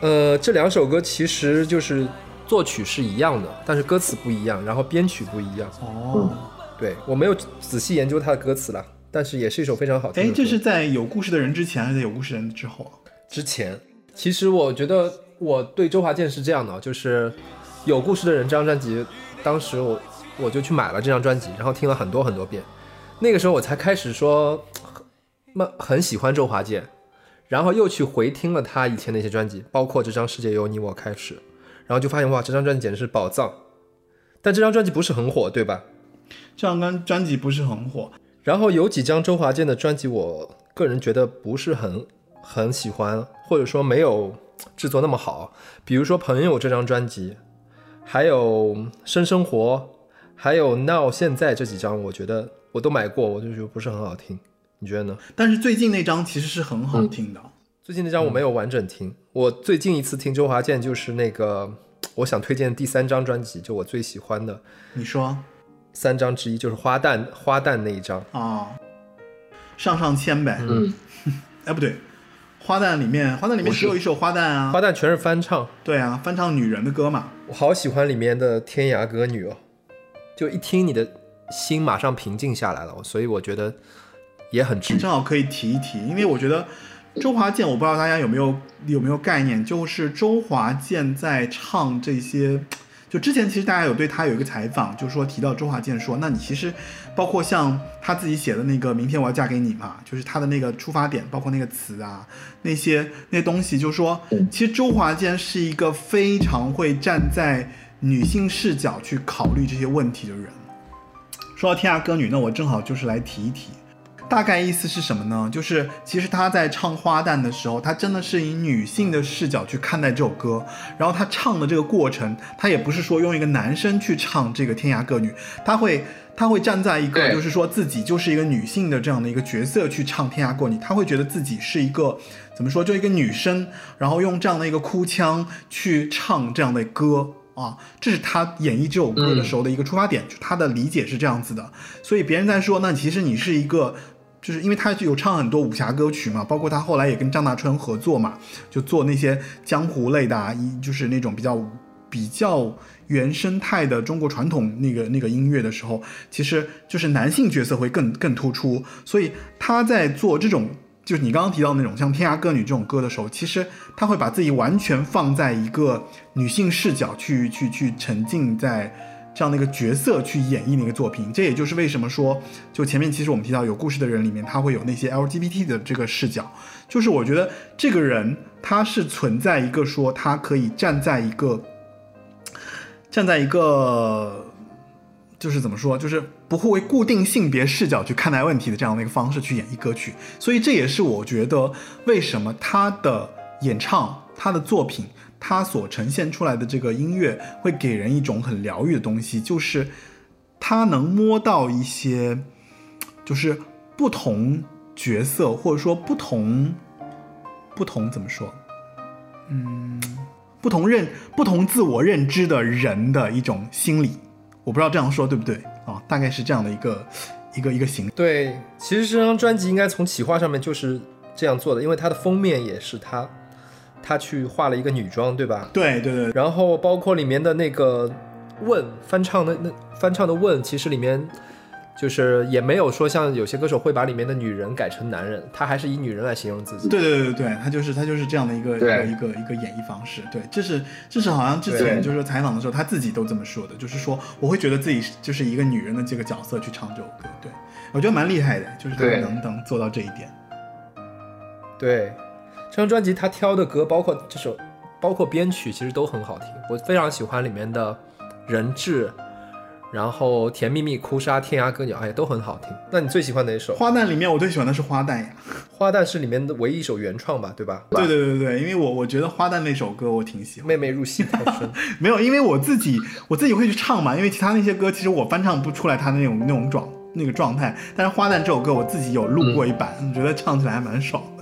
呃，这两首歌其实就是作曲是一样的，但是歌词不一样，然后编曲不一样。哦，对我没有仔细研究它的歌词啦，但是也是一首非常好听的哎，这是在有故事的人之前还是在有故事人之后啊？之前，其实我觉得我对周华健是这样的，就是有故事的人这张专辑，当时我我就去买了这张专辑，然后听了很多很多遍，那个时候我才开始说，很很喜欢周华健，然后又去回听了他以前的一些专辑，包括这张《世界由你我开始》，然后就发现哇，这张专辑简直是宝藏。但这张专辑不是很火，对吧？这张专专辑不是很火，然后有几张周华健的专辑，我个人觉得不是很很喜欢，或者说没有制作那么好。比如说《朋友》这张专辑，还有《生生活》，还有《Now》现在这几张，我觉得我都买过，我就觉得不是很好听。你觉得呢？但是最近那张其实是很好听的。最近那张我没有完整听，我最近一次听周华健就是那个我想推荐第三张专辑，就我最喜欢的你说三张之一，就是花旦花旦那一张。啊，上上签呗。嗯，哎，不对，花旦里面花旦里面只有一首花旦啊。花旦全是翻唱。对啊，翻唱女人的歌嘛。我好喜欢里面的《天涯歌女》哦，就一听你的心马上平静下来了，所以我觉得也很值。正好可以提一提，因为我觉得周华健，我不知道大家有没有有没有概念，就是周华健在唱这些，就之前其实大家有对他有一个采访，就是说提到周华健说，那你其实包括像他自己写的那个《明天我要嫁给你》嘛，就是他的那个出发点，包括那个词啊，那些那些东西，就是说，其实周华健是一个非常会站在女性视角去考虑这些问题的人。说到天涯歌女，那我正好就是来提一提。大概意思是什么呢？就是其实他在唱花旦的时候，他真的是以女性的视角去看待这首歌，然后他唱的这个过程，他也不是说用一个男生去唱这个《天涯歌女》，他会他会站在一个就是说自己就是一个女性的这样的一个角色去唱《天涯歌女》，他会觉得自己是一个怎么说，就一个女生，然后用这样的一个哭腔去唱这样的歌。啊，这是他演绎这首歌的时候的一个出发点，就他的理解是这样子的。所以别人在说，那其实你是一个就是因为他有唱很多武侠歌曲嘛，包括他后来也跟张大春合作嘛，就做那些江湖类的、啊，一就是那种比较比较原生态的中国传统那个那个音乐的时候，其实就是男性角色会更更突出，所以他在做这种。就是你刚刚提到那种像《天涯歌女》这种歌的时候，其实他会把自己完全放在一个女性视角去去去沉浸在这样的一个角色去演绎那个作品。这也就是为什么说，就前面其实我们提到有故事的人里面，他会有那些 LGBT 的这个视角。就是我觉得这个人他是存在一个说他可以站在一个站在一个。就是怎么说，就是不会为固定性别视角去看待问题的这样的一个方式去演绎歌曲，所以这也是我觉得为什么他的演唱、他的作品、他所呈现出来的这个音乐会给人一种很疗愈的东西，就是他能摸到一些，就是不同角色或者说不同不同怎么说，嗯，不同认不同自我认知的人的一种心理。我不知道这样说对不对啊？大概是这样的一个一个一个形。对，其实这张专辑应该从企划上面就是这样做的，因为它的封面也是他，他去画了一个女装，对吧？对对对。然后包括里面的那个问翻唱的那翻唱的问，其实里面。就是也没有说像有些歌手会把里面的女人改成男人，他还是以女人来形容自己。对对对对对，他就是他就是这样的一个一个一个一个演绎方式。对，这是这是好像之前就是说采访的时候他自己都这么说的，就是说我会觉得自己就是一个女人的这个角色去唱这首歌。对，我觉得蛮厉害的，就是他能能做到这一点。对，这张专辑他挑的歌，包括这首，包括编曲，其实都很好听。我非常喜欢里面的人质。然后甜蜜蜜、哭砂、天涯歌鸟，哎，都很好听。那你最喜欢哪一首？花旦里面我最喜欢的是花旦呀。花旦是里面的唯一一首原创吧，对吧？对对对对，因为我我觉得花旦那首歌我挺喜欢。妹妹入戏太深。没有，因为我自己我自己会去唱嘛，因为其他那些歌其实我翻唱不出来他那种那种状那个状态。但是花旦这首歌我自己有录过一版，我觉得唱起来还蛮爽的，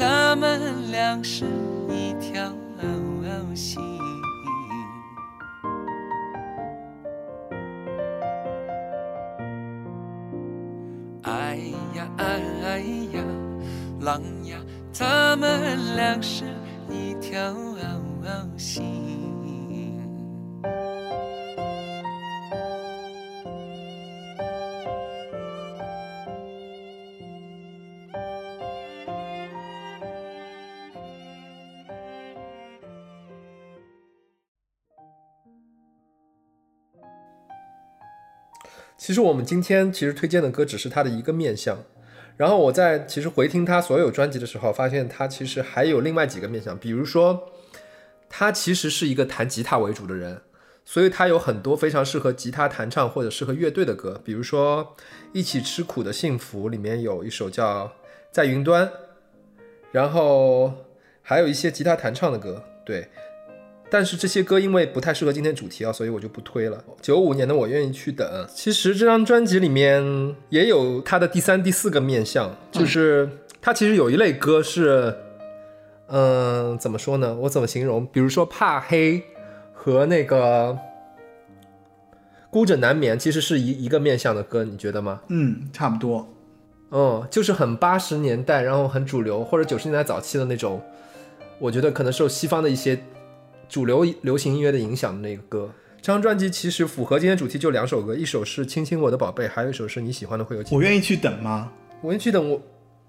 咱们俩是一条心，哎呀哎呀郎呀，咱们俩是一条心。其实我们今天其实推荐的歌只是他的一个面相，然后我在其实回听他所有专辑的时候，发现他其实还有另外几个面相，比如说他其实是一个弹吉他为主的人，所以他有很多非常适合吉他弹唱或者适合乐队的歌，比如说《一起吃苦的幸福》里面有一首叫《在云端》，然后还有一些吉他弹唱的歌，对。但是这些歌因为不太适合今天主题啊，所以我就不推了。九五年的我愿意去等。其实这张专辑里面也有他的第三、第四个面相，就是他其实有一类歌是，嗯，怎么说呢？我怎么形容？比如说怕黑和那个孤枕难眠，其实是一一个面相的歌，你觉得吗？嗯，差不多。嗯，就是很八十年代，然后很主流，或者九十年代早期的那种。我觉得可能受西方的一些。主流流行音乐的影响的那个歌，这张专辑其实符合今天主题就两首歌，一首是《亲亲我的宝贝》，还有一首是你喜欢的会有。我愿意去等吗？我愿意去等。我，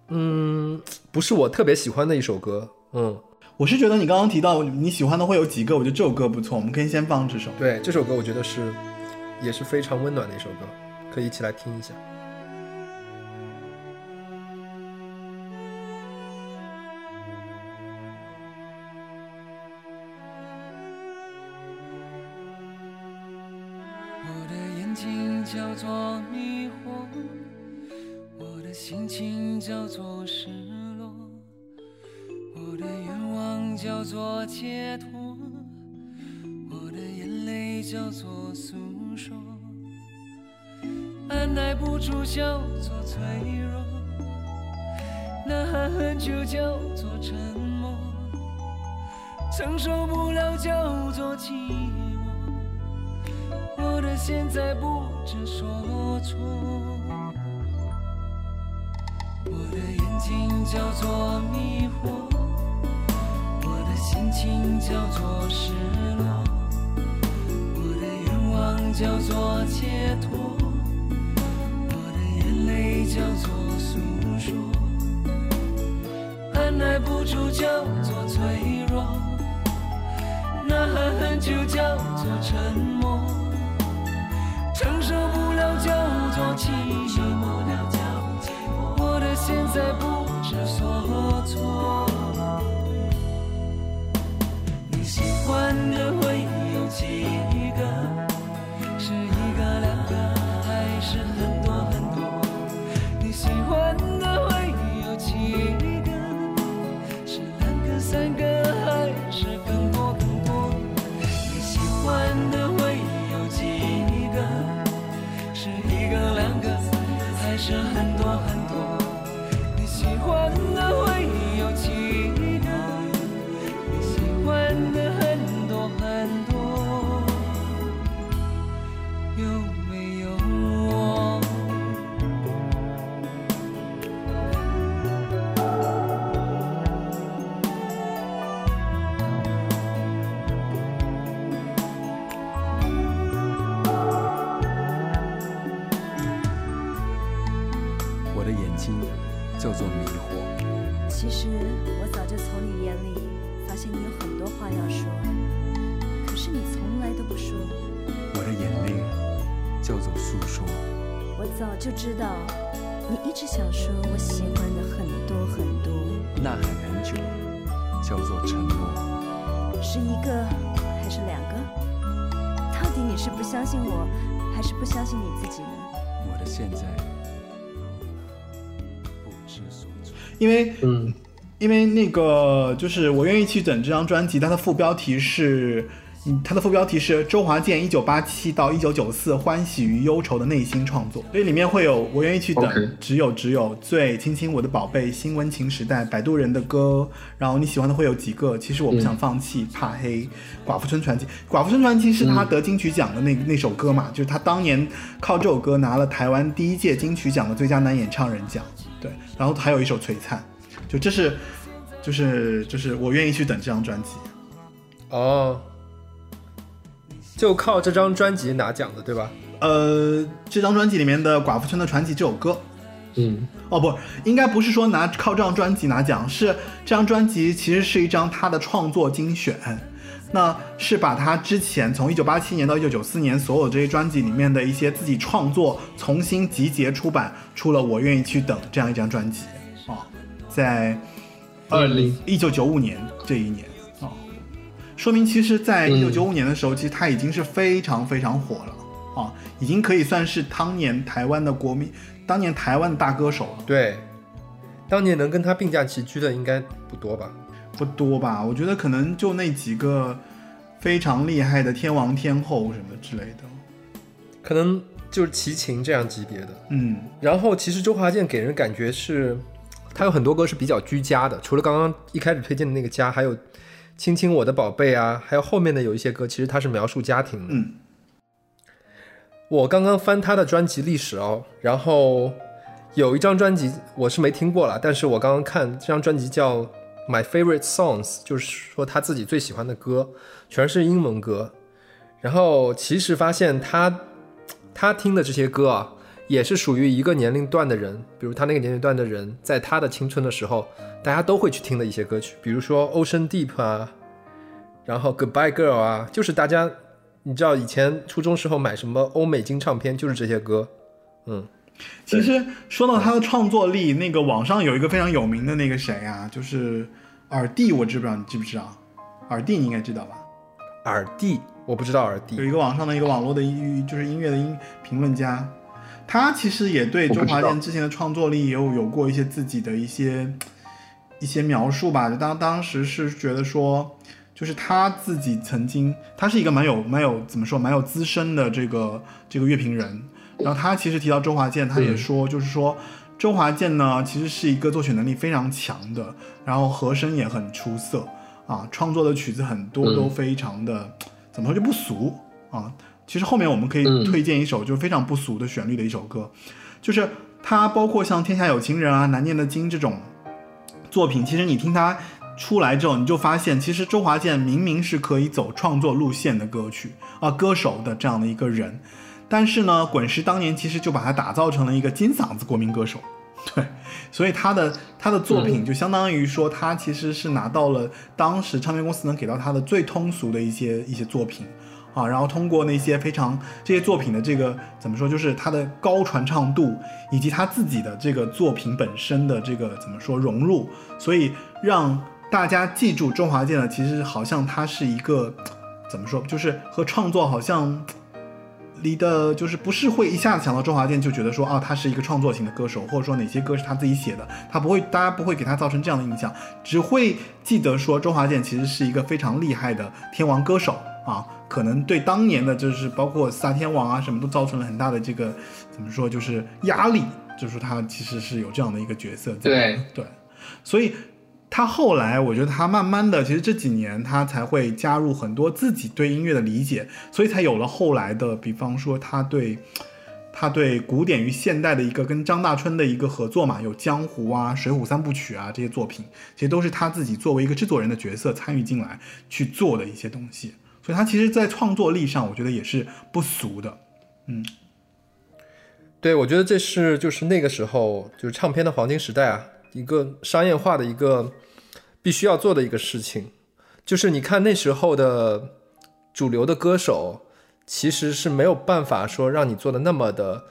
嗯，不是我特别喜欢的一首歌。嗯，我是觉得你刚刚提到你喜欢的会有几个，我觉得这首歌不错，我们可以先放这首。对，这首歌我觉得是也是非常温暖的一首歌，可以一起来听一下。心情叫做失落，我的愿望叫做解脱，我的眼泪叫做诉说，按耐不住叫做脆弱，呐喊很久叫做沉默，承受不了叫做寂寞，我的现在不知所措。眼睛叫做迷惑，我的心情叫做失落，我的愿望叫做解脱，我的眼泪叫做诉说，按耐不住叫做脆弱，呐喊很久叫做沉默，承受不了叫做寂寞。我的现在不知所措。你喜欢的会有几因为那个就是我愿意去等这张专辑，它的副标题是，嗯，它的副标题是周华健一九八七到一九九四欢喜与忧愁的内心创作，所以里面会有我愿意去等只有只有最亲亲我的宝贝，新温情时代，摆渡人的歌，然后你喜欢的会有几个？其实我不想放弃，怕黑，寡妇村传奇，寡妇村传奇是他得金曲奖的那那首歌嘛，就是他当年靠这首歌拿了台湾第一届金曲奖的最佳男演唱人奖，对，然后还有一首璀璨。就这是，就是就是我愿意去等这张专辑。哦，就靠这张专辑拿奖的，对吧？呃，这张专辑里面的《寡妇村的传奇》这首歌，嗯，哦不，应该不是说拿靠这张专辑拿奖，是这张专辑其实是一张他的创作精选，那是把他之前从一九八七年到一九九四年所有这些专辑里面的一些自己创作重新集结出版，出了《我愿意去等》这样一张专辑哦，在二零一九九五年这一年哦，说明其实在一九九五年的时候，其实他已经是非常非常火了啊，已经可以算是当年台湾的国民，当年台湾的大歌手了。对，当年能跟他并驾齐驱的应该不多吧？不多吧？我觉得可能就那几个非常厉害的天王天后什么之类的。可能就是齐秦这样级别的。嗯，然后其实周华健给人感觉是，他有很多歌是比较居家的，除了刚刚一开始推荐的那个家，还有《亲亲我的宝贝》啊，还有后面的有一些歌，其实他是描述家庭的。嗯，我刚刚翻他的专辑历史哦，然后有一张专辑我是没听过了，但是我刚刚看这张专辑叫《My Favorite Songs》，就是说他自己最喜欢的歌全是英文歌。然后其实发现他他听的这些歌啊，也是属于一个年龄段的人，比如他那个年龄段的人，在他的青春的时候，大家都会去听的一些歌曲，比如说《Ocean Deep》啊，然后《Goodbye Girl》啊，就是大家你知道以前初中时候买什么欧美金唱片，就是这些歌，嗯，其实说到他的创作力，那个网上有一个非常有名的那个谁啊，就是耳帝，我知不知道你知不知道？耳帝你应该知道吧？耳帝我不知道耳帝有一个网上的一个网络的音就是音乐的音评论家，他其实也对周华健之前的创作力也有有过一些自己的一些一些描述吧。就当当时是觉得说，就是他自己曾经，他是一个蛮有蛮有怎么说蛮有资深的这个这个乐评人。然后他其实提到周华健，他也说，就是说周华健呢，其实是一个作曲能力非常强的，然后和声也很出色啊，创作的曲子很多嗯都非常的、怎么说就不俗啊。其实后面我们可以嗯。推荐一首就是非常不俗的旋律的一首歌，就是它包括像《天下有情人》啊、《难念的经》这种作品，其实你听它出来之后，你就发现，其实周华健明明是可以走创作路线的歌曲啊、歌手的这样的一个人，但是呢，滚石当年其实就把他打造成了一个金嗓子国民歌手。对，所以他的他的作品就相当于说，他其实是拿到了当时唱片公司能给到他的最通俗的一些一些作品啊，然后通过那些非常这些作品的这个怎么说，就是它的高传唱度，以及他自己的这个作品本身的这个怎么说融入，所以让大家记住周华健呢，其实好像他是一个怎么说，就是和创作好像离的，就是不是会一下子想到周华健就觉得说啊，他是一个创作型的歌手，或者说哪些歌是他自己写的，他不会，大家不会给他造成这样的印象，只会记得说周华健其实是一个非常厉害的天王歌手啊，可能对当年的就是包括四大天王啊什么都造成了很大的这个怎么说就是压力，就是他其实是有这样的一个角色在对。对，所以他后来，我觉得他慢慢的，其实这几年他才会加入很多自己对音乐的理解，所以才有了后来的，比方说他对 他对古典与现代的一个跟张大春的一个合作嘛，有《江湖》啊、《水浒三部曲》啊这些作品，其实都是他自己作为一个制作人的角色参与进来去做的一些东西，所以他其实在创作力上，我觉得也是不俗的。嗯，对，我觉得这是就是那个时候就是唱片的黄金时代啊，一个商业化的一个必须要做的一个事情。就是你看那时候的主流的歌手，其实是没有办法说让你做的那么的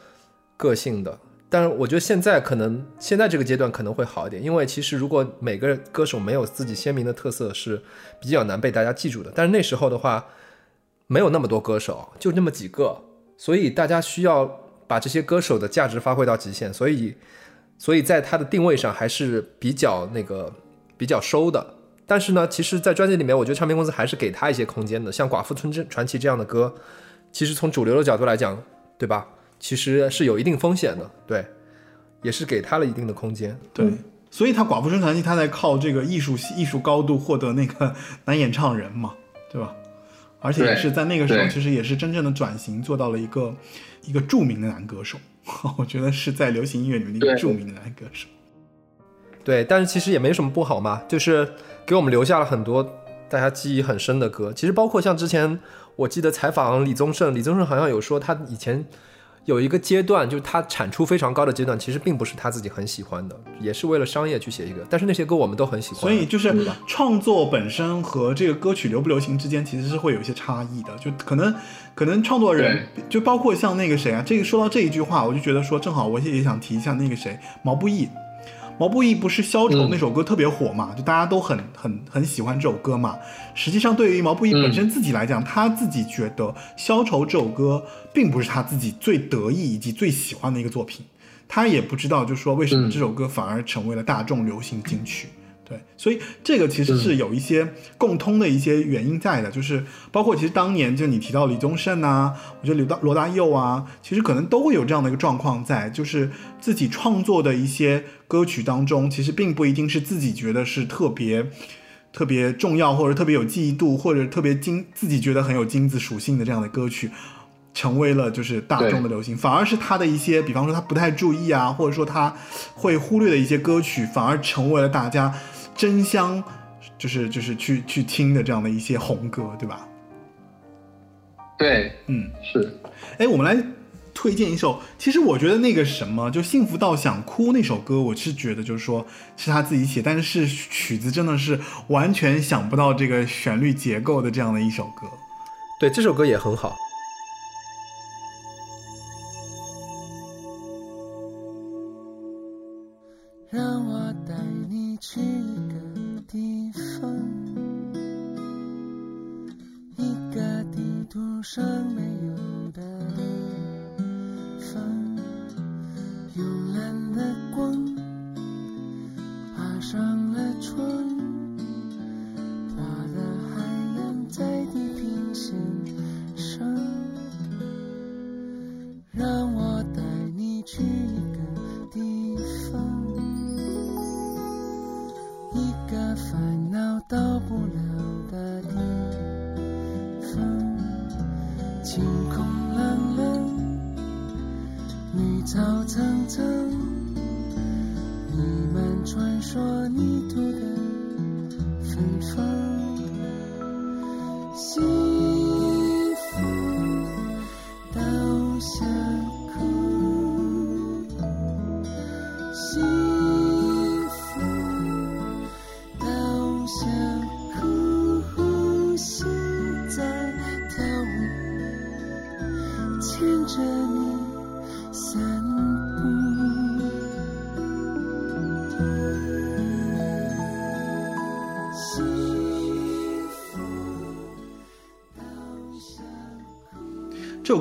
个性的。但是我觉得现在可能现在这个阶段可能会好一点，因为其实如果每个歌手没有自己鲜明的特色，是比较难被大家记住的。但是那时候的话，没有那么多歌手，就那么几个，所以大家需要把这些歌手的价值发挥到极限，所以，所以在他的定位上还是比较那个比较收的。但是呢，其实，在专辑里面，我觉得唱片公司还是给他一些空间的。像《寡妇村传奇》这样的歌，其实从主流的角度来讲，对吧？其实是有一定风险的，对，也是给他了一定的空间。对，所以他《寡妇村传奇》他在靠这个艺术艺术高度获得那个 男演唱人嘛，对吧？而且也是在那个时候，其实也是真正的转型，做到了一个一个著名的男歌手。我觉得是在流行音乐里面的一个著名的男歌手。对，但是其实也没什么不好嘛，就是给我们留下了很多大家记忆很深的歌。其实包括像之前我记得采访李宗盛，李宗盛好像有说他以前有一个阶段，就是他产出非常高的阶段，其实并不是他自己很喜欢的，也是为了商业去写一个。但是那些歌我们都很喜欢，所以就是？创作本身和这个歌曲流不流行之间其实是会有一些差异的，就可能可能创作人就包括像那个谁啊，这个说到这一句话，我就觉得说正好我也也想提一下那个谁毛不易。毛不易不是《消愁》那首歌特别火嘛，就大家都很很很喜欢这首歌嘛。实际上，对于毛不易本身自己来讲，他自己觉得《消愁》这首歌并不是他自己最得意以及最喜欢的一个作品，他也不知道，就是说为什么这首歌反而成为了大众流行金曲。对，所以这个其实是有一些共通的一些原因在的，就是包括其实当年就你提到李宗盛啊，我觉得刘大罗大佑啊，其实可能都会有这样的一个状况在，就是自己创作的一些歌曲当中，其实并不一定是自己觉得是特别特别重要，或者特别有记忆度，或者特别金自己觉得很有金子属性的这样的歌曲。成为了就是大众的流行，反而是他的一些，比方说他不太注意啊，或者说他会忽略的一些歌曲，反而成为了大家争相就是就是去去听的这样的一些红歌，对吧？对，嗯，是。哎，我们来推荐一首，其实我觉得那个什么，就《幸福到想哭》那首歌，我是觉得就是说是他自己写，但是曲子真的是完全想不到这个旋律结构的这样的一首歌。对，这首歌也很好。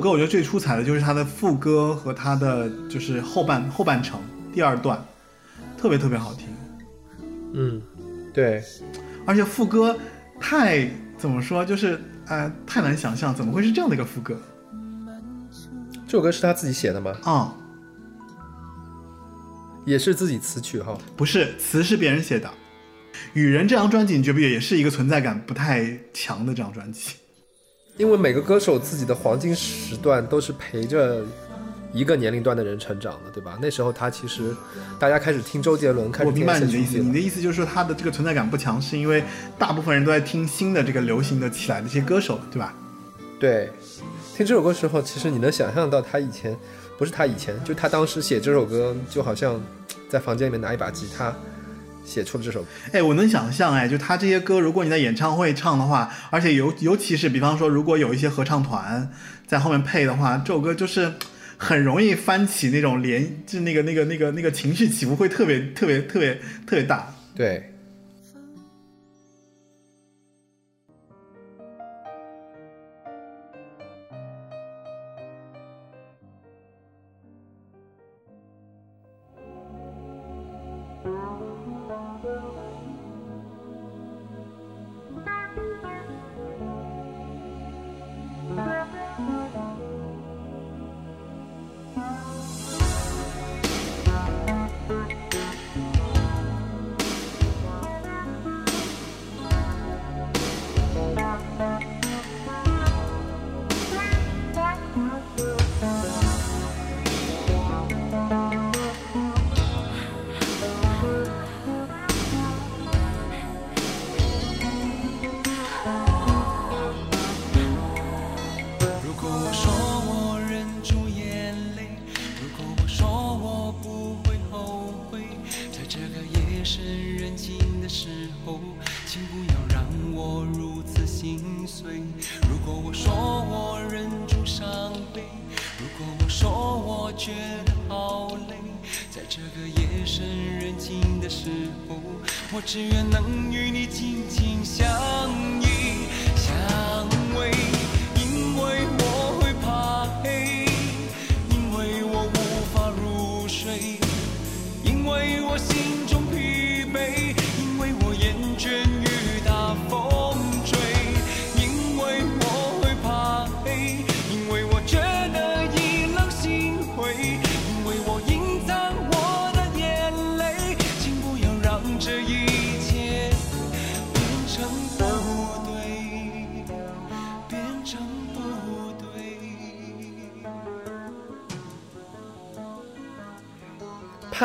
首歌我觉得最出彩的就是它的副歌和它的就是后半后半程第二段，特别特别好听，嗯，对，而且副歌太怎么说，就是呃太难想象，怎么会是这样的一个副歌这首歌是他自己写的吗？啊、也是自己词曲哈。不是词是别人写的，《雨人》这张专辑你觉不觉得也是一个存在感不太强的这张专辑？因为每个歌手自己的黄金时段都是陪着一个年龄段的人成长的，对吧？那时候他其实大家开始听周杰伦，开始我明听白你的意思，你的意思就是说他的这个存在感不强，是因为大部分人都在听新的这个流行的起来的一些歌手，对吧？对，听这首歌时候，其实你能想象到他以前，不是他以前，就他当时写这首歌，就好像在房间里面拿一把吉他写出了这首歌。哎，我能想象，哎，就他这些歌，如果你在演唱会唱的话，而且尤尤其是比方说，如果有一些合唱团在后面配的话，这首歌就是很容易翻起那种连，就那个那个那个那个情绪起伏会特别特别特别特别大。对，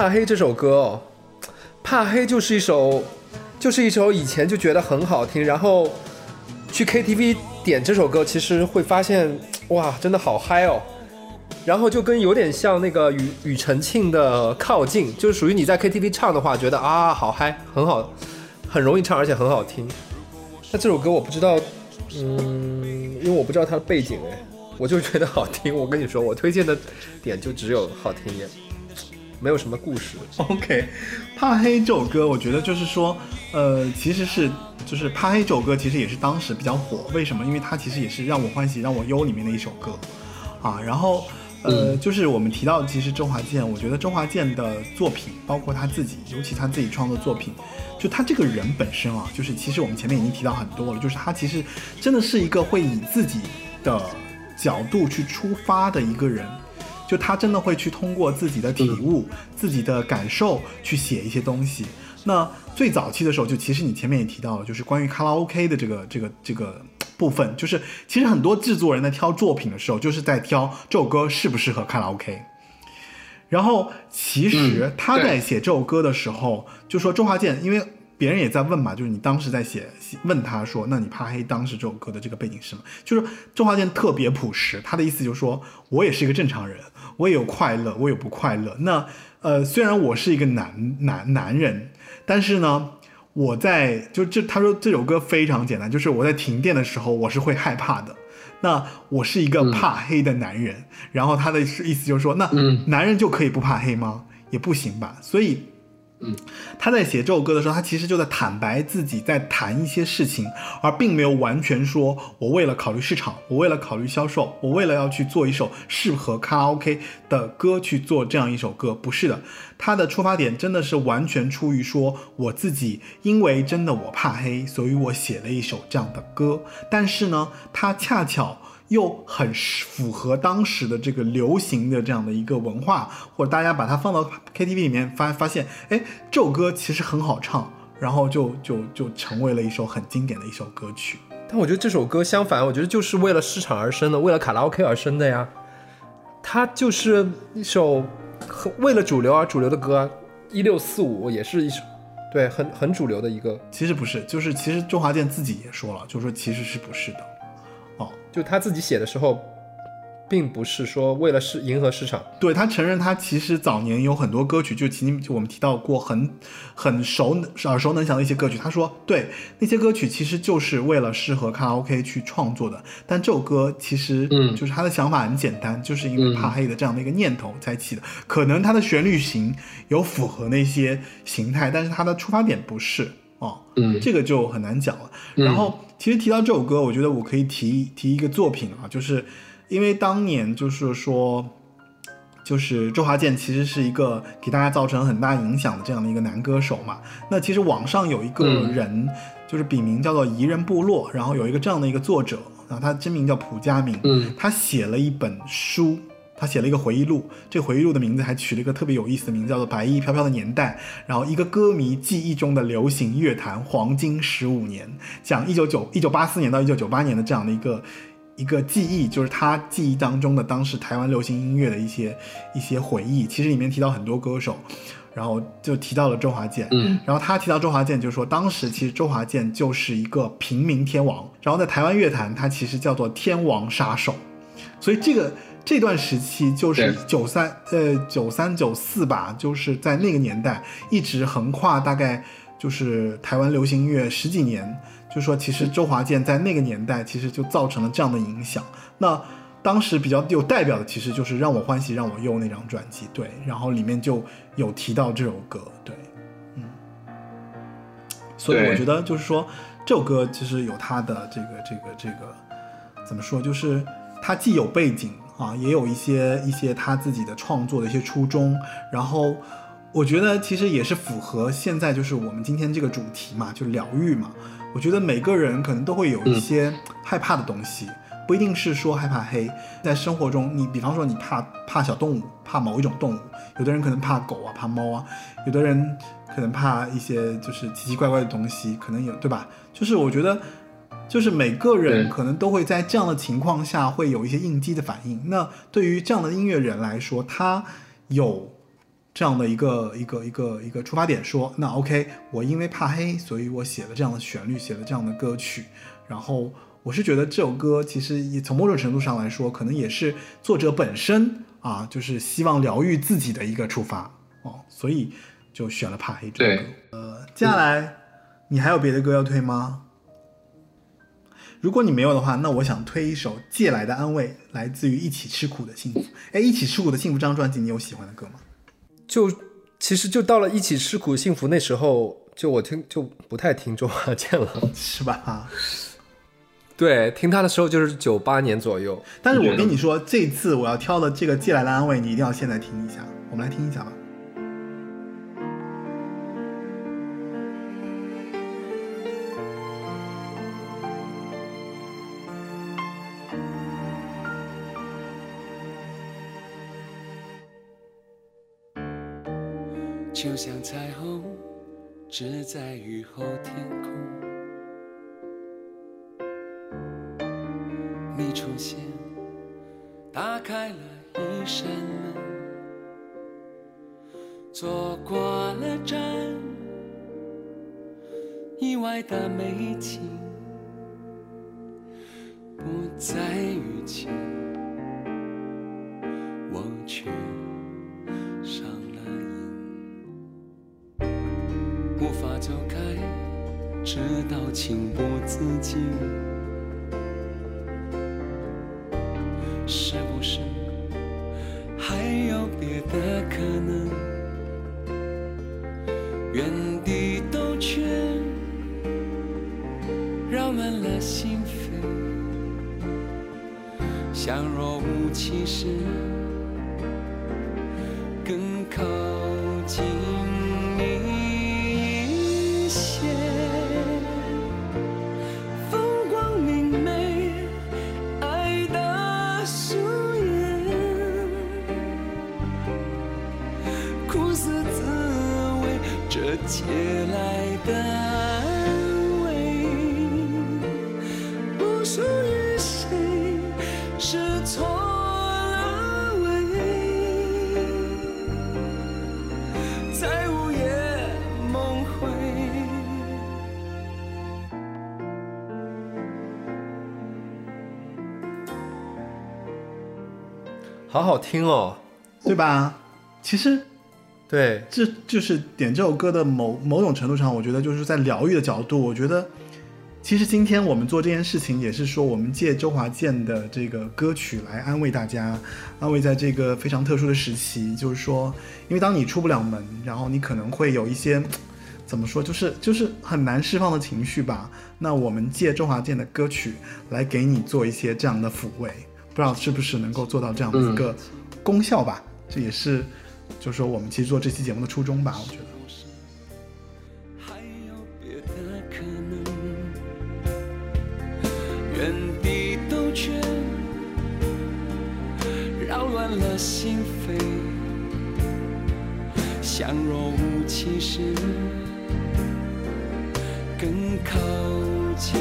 怕黑这首歌哦，怕黑就是一首，就是一首以前就觉得很好听，然后去 KTV 点这首歌，其实会发现哇，真的好嗨哦。然后就跟有点像那个庾庾澄庆的《靠近》，就是属于你在 KTV 唱的话，觉得啊好嗨，很好，很容易唱，而且很好听。那这首歌我不知道，嗯，因为我不知道它的背景哎，我就觉得好听。我跟你说，我推荐的点就只有好听也没有什么故事。OK，怕黑这首歌，我觉得就是说，呃，其实是就是怕黑这首歌，其实也是当时比较火。为什么？因为它其实也是让我欢喜让我忧里面的一首歌啊。然后呃，就是我们提到其实周华健，我觉得周华健的作品，包括他自己，尤其他自己创作作品，就他这个人本身啊，就是其实我们前面已经提到很多了，就是他其实真的是一个会以自己的角度去出发的一个人。就他真的会去通过自己的体悟、自己的感受去写一些东西。那最早期的时候，就其实你前面也提到了，就是关于卡拉 OK 的这个这个这个部分，就是其实很多制作人在挑作品的时候，就是在挑这首歌适不适合卡拉 OK。然后其实他在写这首歌的时候，就说周华健，因为别人也在问嘛，就是你当时在写，问他说，那你怕黑当时这首歌的这个背景是什么？就是周华健特别朴实，他的意思就是说我也是一个正常人。我也有快乐，我有不快乐。那呃，虽然我是一个男男男人，但是呢，我在就这他说这首歌非常简单，就是我在停电的时候我是会害怕的。那我是一个怕黑的男人，然后他的意思就是说，那男人就可以不怕黑吗？也不行吧。所以。嗯，他在写这首歌的时候，他其实就在坦白自己在谈一些事情，而并没有完全说我为了考虑市场，我为了考虑销售，我为了要去做一首适合卡拉 OK 的歌去做这样一首歌，不是的，他的出发点真的是完全出于说我自己，因为真的我怕黑，所以我写了一首这样的歌，但是呢，他恰巧。又很符合当时的这个流行的这样的一个文化，或者大家把它放到 KTV 里面发发现，哎，这首歌其实很好唱，然后就就就成为了一首很经典的一首歌曲。但我觉得这首歌相反，我觉得就是为了市场而生的，为了卡拉 OK 而生的呀。它就是一首为了主流而主流的歌，一六四五也是一首，对，很很主流的一个。其实不是，就是其实周华健自己也说了，就说其实是不是的。就他自己写的时候，并不是说为了是迎合市场。对他承认，他其实早年有很多歌曲，就其实就我们提到过很很熟耳熟能详的一些歌曲。他说，对那些歌曲其实就是为了适合卡拉 OK 去创作的。但这首歌其实，嗯，就是他的想法很简单，就是因为怕黑的这样的一个念头才起的。可能他的旋律型有符合那些形态，但是他的出发点不是哦，嗯，这个就很难讲了。然后。其实提到这首歌，我觉得我可以提提一个作品啊，就是因为当年就是说，就是周华健其实是一个给大家造成很大影响的这样的一个男歌手嘛。那其实网上有一个人，就是笔名叫做彝人部落，然后有一个这样的一个作者啊，他真名叫蒲佳明，他写了一本书。他写了一个回忆录，这回忆录的名字还取了一个特别有意思的名字，叫做《白衣飘飘的年代》。然后一个歌迷记忆中的流行乐坛黄金十五年，讲一九九一九八四年到一九九八年的这样的一个一个记忆，就是他记忆当中的当时台湾流行音乐的一些一些回忆。其实里面提到很多歌手，然后就提到了周华健。嗯，然后他提到周华健，就说当时其实周华健就是一个平民天王，然后在台湾乐坛他其实叫做天王杀手，所以这个。这段时期就是九三呃九三九四吧，就是在那个年代一直横跨大概就是台湾流行音乐十几年，就说其实周华健在那个年代其实就造成了这样的影响。那当时比较有代表的其实就是《让我欢喜让我忧》那张专辑，对，然后里面就有提到这首歌，对，嗯，所以我觉得就是说这首歌其实有它的这个这个这个怎么说，就是它既有背景。啊，也有一些一些他自己的创作的一些初衷，然后我觉得其实也是符合现在就是我们今天这个主题嘛，就疗愈嘛。我觉得每个人可能都会有一些害怕的东西，不一定是说害怕黑，在生活中，你比方说你怕怕小动物，怕某一种动物，有的人可能怕狗啊，怕猫啊，有的人可能怕一些就是奇奇怪怪的东西，可能有对吧？就是我觉得。就是每个人可能都会在这样的情况下会有一些应激的反应。那对于这样的音乐人来说，他有这样的一个一个一个一个出发点，说那 OK，我因为怕黑，所以我写了这样的旋律，写了这样的歌曲。然后我是觉得这首歌其实也从某种程度上来说，可能也是作者本身啊，就是希望疗愈自己的一个出发哦，所以就选了怕黑这首歌。呃，接下来你还有别的歌要推吗？如果你没有的话，那我想推一首《借来的安慰》，来自于《一起吃苦的幸福》。哎，《一起吃苦的幸福》这张专辑，你有喜欢的歌吗？就其实就到了《一起吃苦的幸福》那时候，就我听就不太听周华健了，是吧？对，听他的时候就是九八年左右。但是我跟你说，这次我要挑的这个《借来的安慰》，你一定要现在听一下。我们来听一下吧。就像彩虹，只在雨后天空。你出现，打开了一扇门，坐过了站，意外的美景不再雨季，我却直到情不自禁。好好听哦，对吧？其实对，这就是点这首歌的某某种程度上，我觉得就是在疗愈的角度，我觉得其实今天我们做这件事情，也是说我们借周华健的这个歌曲来安慰大家，安慰在这个非常特殊的时期，就是说，因为当你出不了门，然后你可能会有一些。怎么说，就是就是很难释放的情绪吧。那我们借周华健的歌曲来给你做一些这样的抚慰，不知道是不是能够做到这样的一个功效吧？这也是，就是说我们其实做这期节目的初衷吧，我觉得。还有别的可能？原地兜圈，扰乱了心扉，像若无其事，更靠近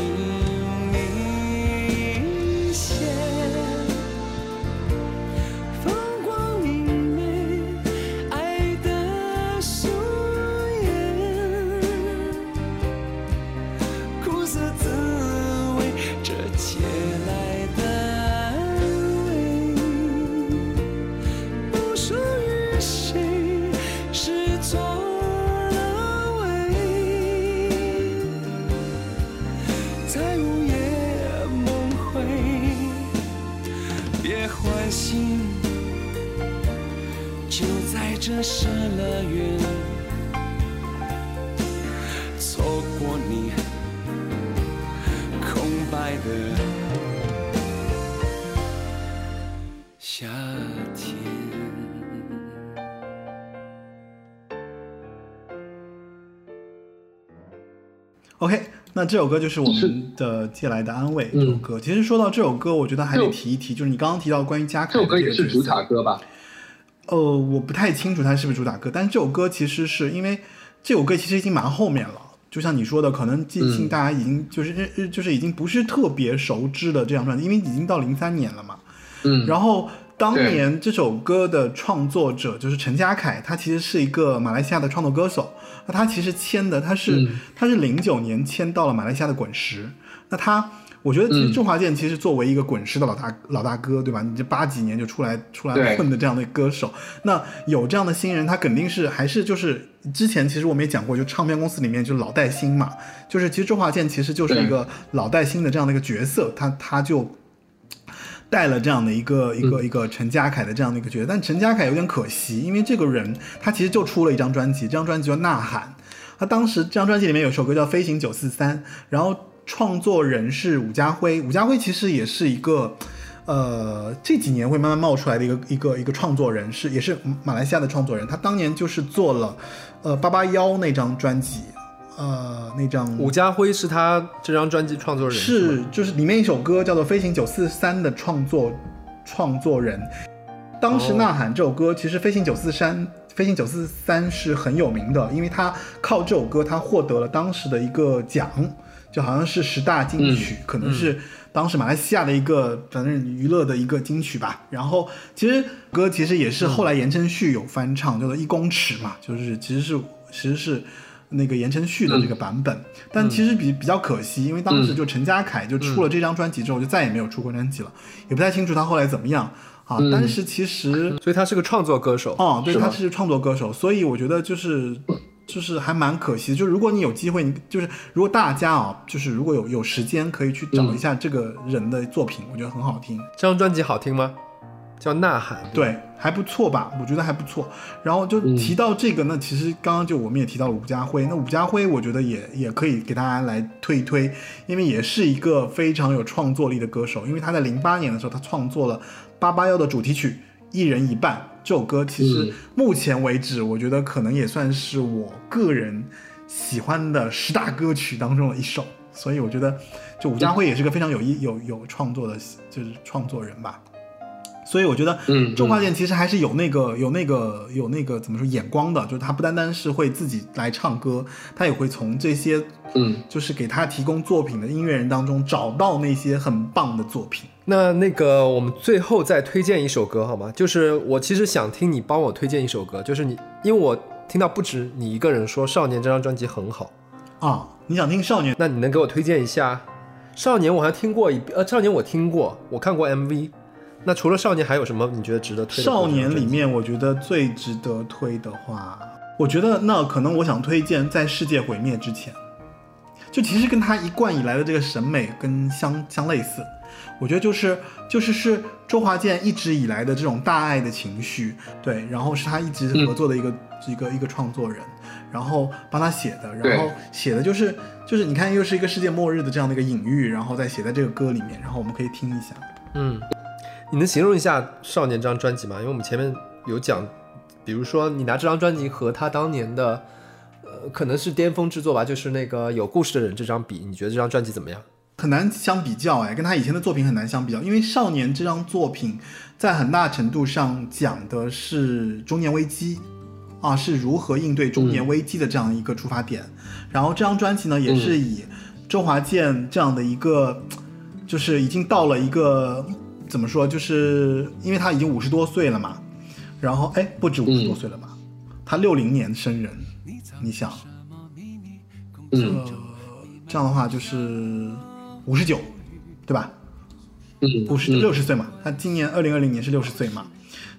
这失乐园，错过你空白的夏天。OK，那这首歌就是我们的《借来的安慰》这首歌。其实说到这首歌，我觉得还得提一提，就是你刚刚提到关于嘉凯的这首歌也是主打歌吧？呃，我不太清楚它是不是主打歌，但是这首歌其实是因为这首歌其实已经蛮后面了，就像你说的，可能记性嗯大家已经就是、呃就是已经不是特别熟知的这张专辑，因为已经到零三年了嘛。嗯，然后当年这首歌的创作者就是陈嘉凯，他其实是一个马来西亚的创作歌手。那他其实签的，他是、嗯他是零九年签到了马来西亚的滚石。那他，我觉得其实嗯。周华健其实作为一个滚石的老大老大哥，对吧？你这八几年就出来出来混的这样的歌手，那有这样的新人，他肯定是还是就是之前其实我们也讲过，就唱片公司里面就老带新嘛，就是其实周华健其实就是一个老带新的这样的一个角色，他他就。带了这样的一个一个一个陈嘉凯的这样的一个角色，但陈嘉凯有点可惜，因为这个人他其实就出了一张专辑，这张专辑叫《呐喊》，他当时这张专辑里面有首歌叫《飞行九四三》，然后创作人是伍家辉，伍家辉其实也是一个。呃，这几年会慢慢冒出来的一个一个一个创作人，是也是马来西亚的创作人。他当年就是做了，呃，八八幺那张专辑，呃，那张伍家辉是他这张专辑创作人，是吗就是里面一首歌叫做《飞行九四三》的创作创作人。当时哦《呐喊》这首歌，其实《飞行九四三》《飞行九四三》是很有名的，因为他靠这首歌，他获得了当时的一个奖，就好像是十大金曲，可能是当时马来西亚的一个反正娱乐的一个金曲吧。然后其实歌其实也是后来言承旭有翻唱，叫做《一公尺》嘛，就是其实是其实是。那个言承旭的这个版本，但其实比比较可惜，因为当时就陈家凯就出了这张专辑之后，就再也没有出过专辑了，也不太清楚他后来怎么样啊。嗯但是其实所以他是个创作歌手。哦，对，是他是创作歌手，所以我觉得就是就是还蛮可惜的。就如果你有机会，你就是如果大家啊，就是如果有有时间，可以去找一下这个人的作品，我觉得很好听。这张专辑好听吗？叫《呐喊》。对，还不错吧？我觉得还不错。然后就提到这个呢，其实刚刚就我们也提到了伍家辉，那伍家辉我觉得也也可以给大家来推一推，因为也是一个非常有创作力的歌手，因为他在零八年的时候，他创作了八八幺的主题曲《一人一半》这首歌，其实目前为止，我觉得可能也算是我个人喜欢的十大歌曲当中的一首，所以我觉得，就伍家辉也是个非常有意有有创作的，就是创作人吧。所以我觉得，嗯周华健其实还是有那个有那个有那个怎么说眼光的，就是他不单单是会自己来唱歌，他也会从这些嗯就是给他提供作品的音乐人当中找到那些很棒的作品。那那个，我们最后再推荐一首歌好吗？就是我其实想听你帮我推荐一首歌，就是你，因为我听到不止你一个人说《少年》这张专辑很好，啊，你想听少年？那你能给我推荐一下《少年》？我还听过一呃，《少年》我听过，我看过 MV。那除了《少年》，还有什么你觉得值得推的？少年里面，我觉得最值得推的话，我觉得那可能我想推荐在世界毁灭之前，就其实跟他一贯以来的这个审美跟相相类似。我觉得就是就是是周华健一直以来的这种大爱的情绪，对，然后是他一直合作的一个、一个一个创作人，然后帮他写的，然后写的就是就是你看又是一个世界末日的这样的一个隐喻，然后再写在这个歌里面，然后我们可以听一下。嗯，你能形容一下《少年》这张专辑吗？因为我们前面有讲，比如说你拿这张专辑和他当年的，呃，可能是巅峰之作吧，就是那个《有故事的人》这张比，你觉得这张专辑怎么样？很难相比较哎，跟他以前的作品很难相比较，因为《少年》这张作品在很大程度上讲的是中年危机，啊，是如何应对中年危机的这样一个出发点。然后这张专辑呢，也是以周华健这样的一个，就是已经到了一个怎么说，就是因为他已经五十多岁了嘛，然后哎，不止五十多岁了吧，他六零年生人，你想，嗯。这样的话就是五十九，对吧？嗯五十六十岁嘛，他今年二零二零年是六十岁嘛，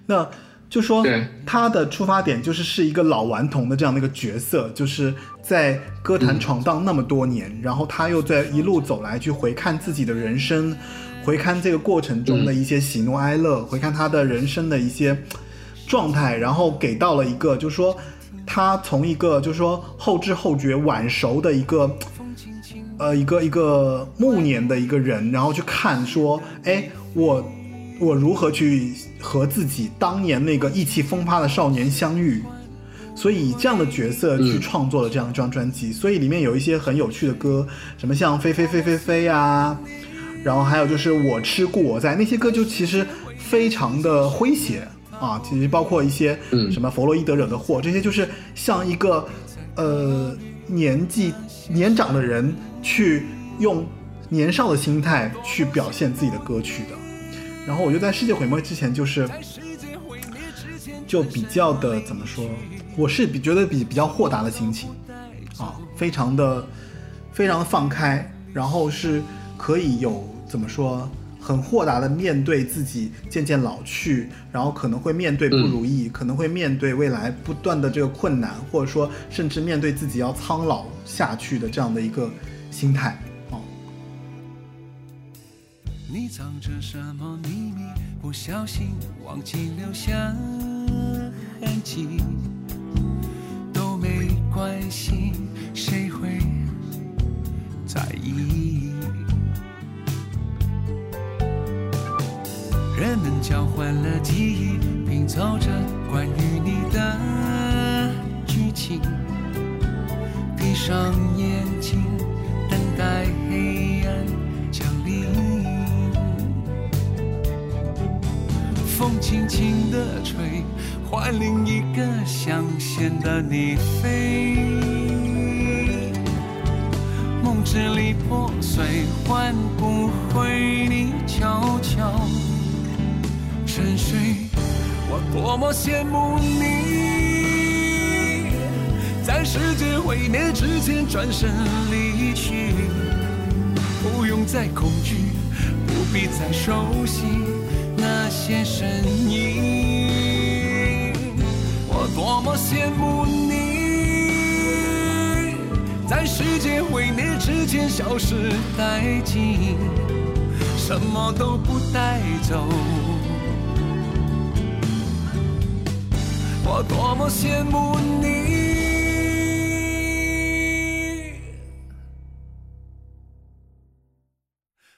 那就说他的出发点就是是一个老顽童的这样的一个角色，就是在歌坛闯荡那么多年，然后他又在一路走来去回看自己的人生，回看这个过程中的一些喜怒哀乐，回看他的人生的一些状态，然后给到了一个就是说他从一个就是说后知后觉晚熟的一个。呃，一个一个暮年的一个人，然后去看说，哎，我我如何去和自己当年那个意气风发的少年相遇，所以以这样的角色去创作了这样一张专辑，所以里面有一些很有趣的歌，什么像飞飞飞飞飞啊，然后还有就是我吃故我在那些歌就其实非常的诙谐啊，其实包括一些嗯。什么弗洛伊德惹的祸，这些就是像一个呃年纪年长的人去用年少的心态去表现自己的歌曲的。然后我觉得在世界毁灭之前，就是就比较的怎么说，我是比觉得比比较豁达的心情啊，非常的非常的放开，然后是可以有怎么说。很豁达的面对自己渐渐老去，然后可能会面对不如意，可能会面对未来不断的这个困难，或者说甚至面对自己要苍老下去的这样的一个心态哦。你藏着什么秘密？不小心忘记留下痕迹，都没关系，谁会在意。人们交换了记忆，拼凑着关于你的剧情。闭上眼睛，待黑暗降临。风轻轻地吹，换另一个象限的你飞。梦支离破碎，换不回你悄悄沉睡。我多么羡慕你，在世界毁灭之前转身离去，不用再恐惧，不必再熟悉那些声音。我多么羡慕你，在世界毁灭之前消失殆尽，什么都不带走。我多么羡慕你，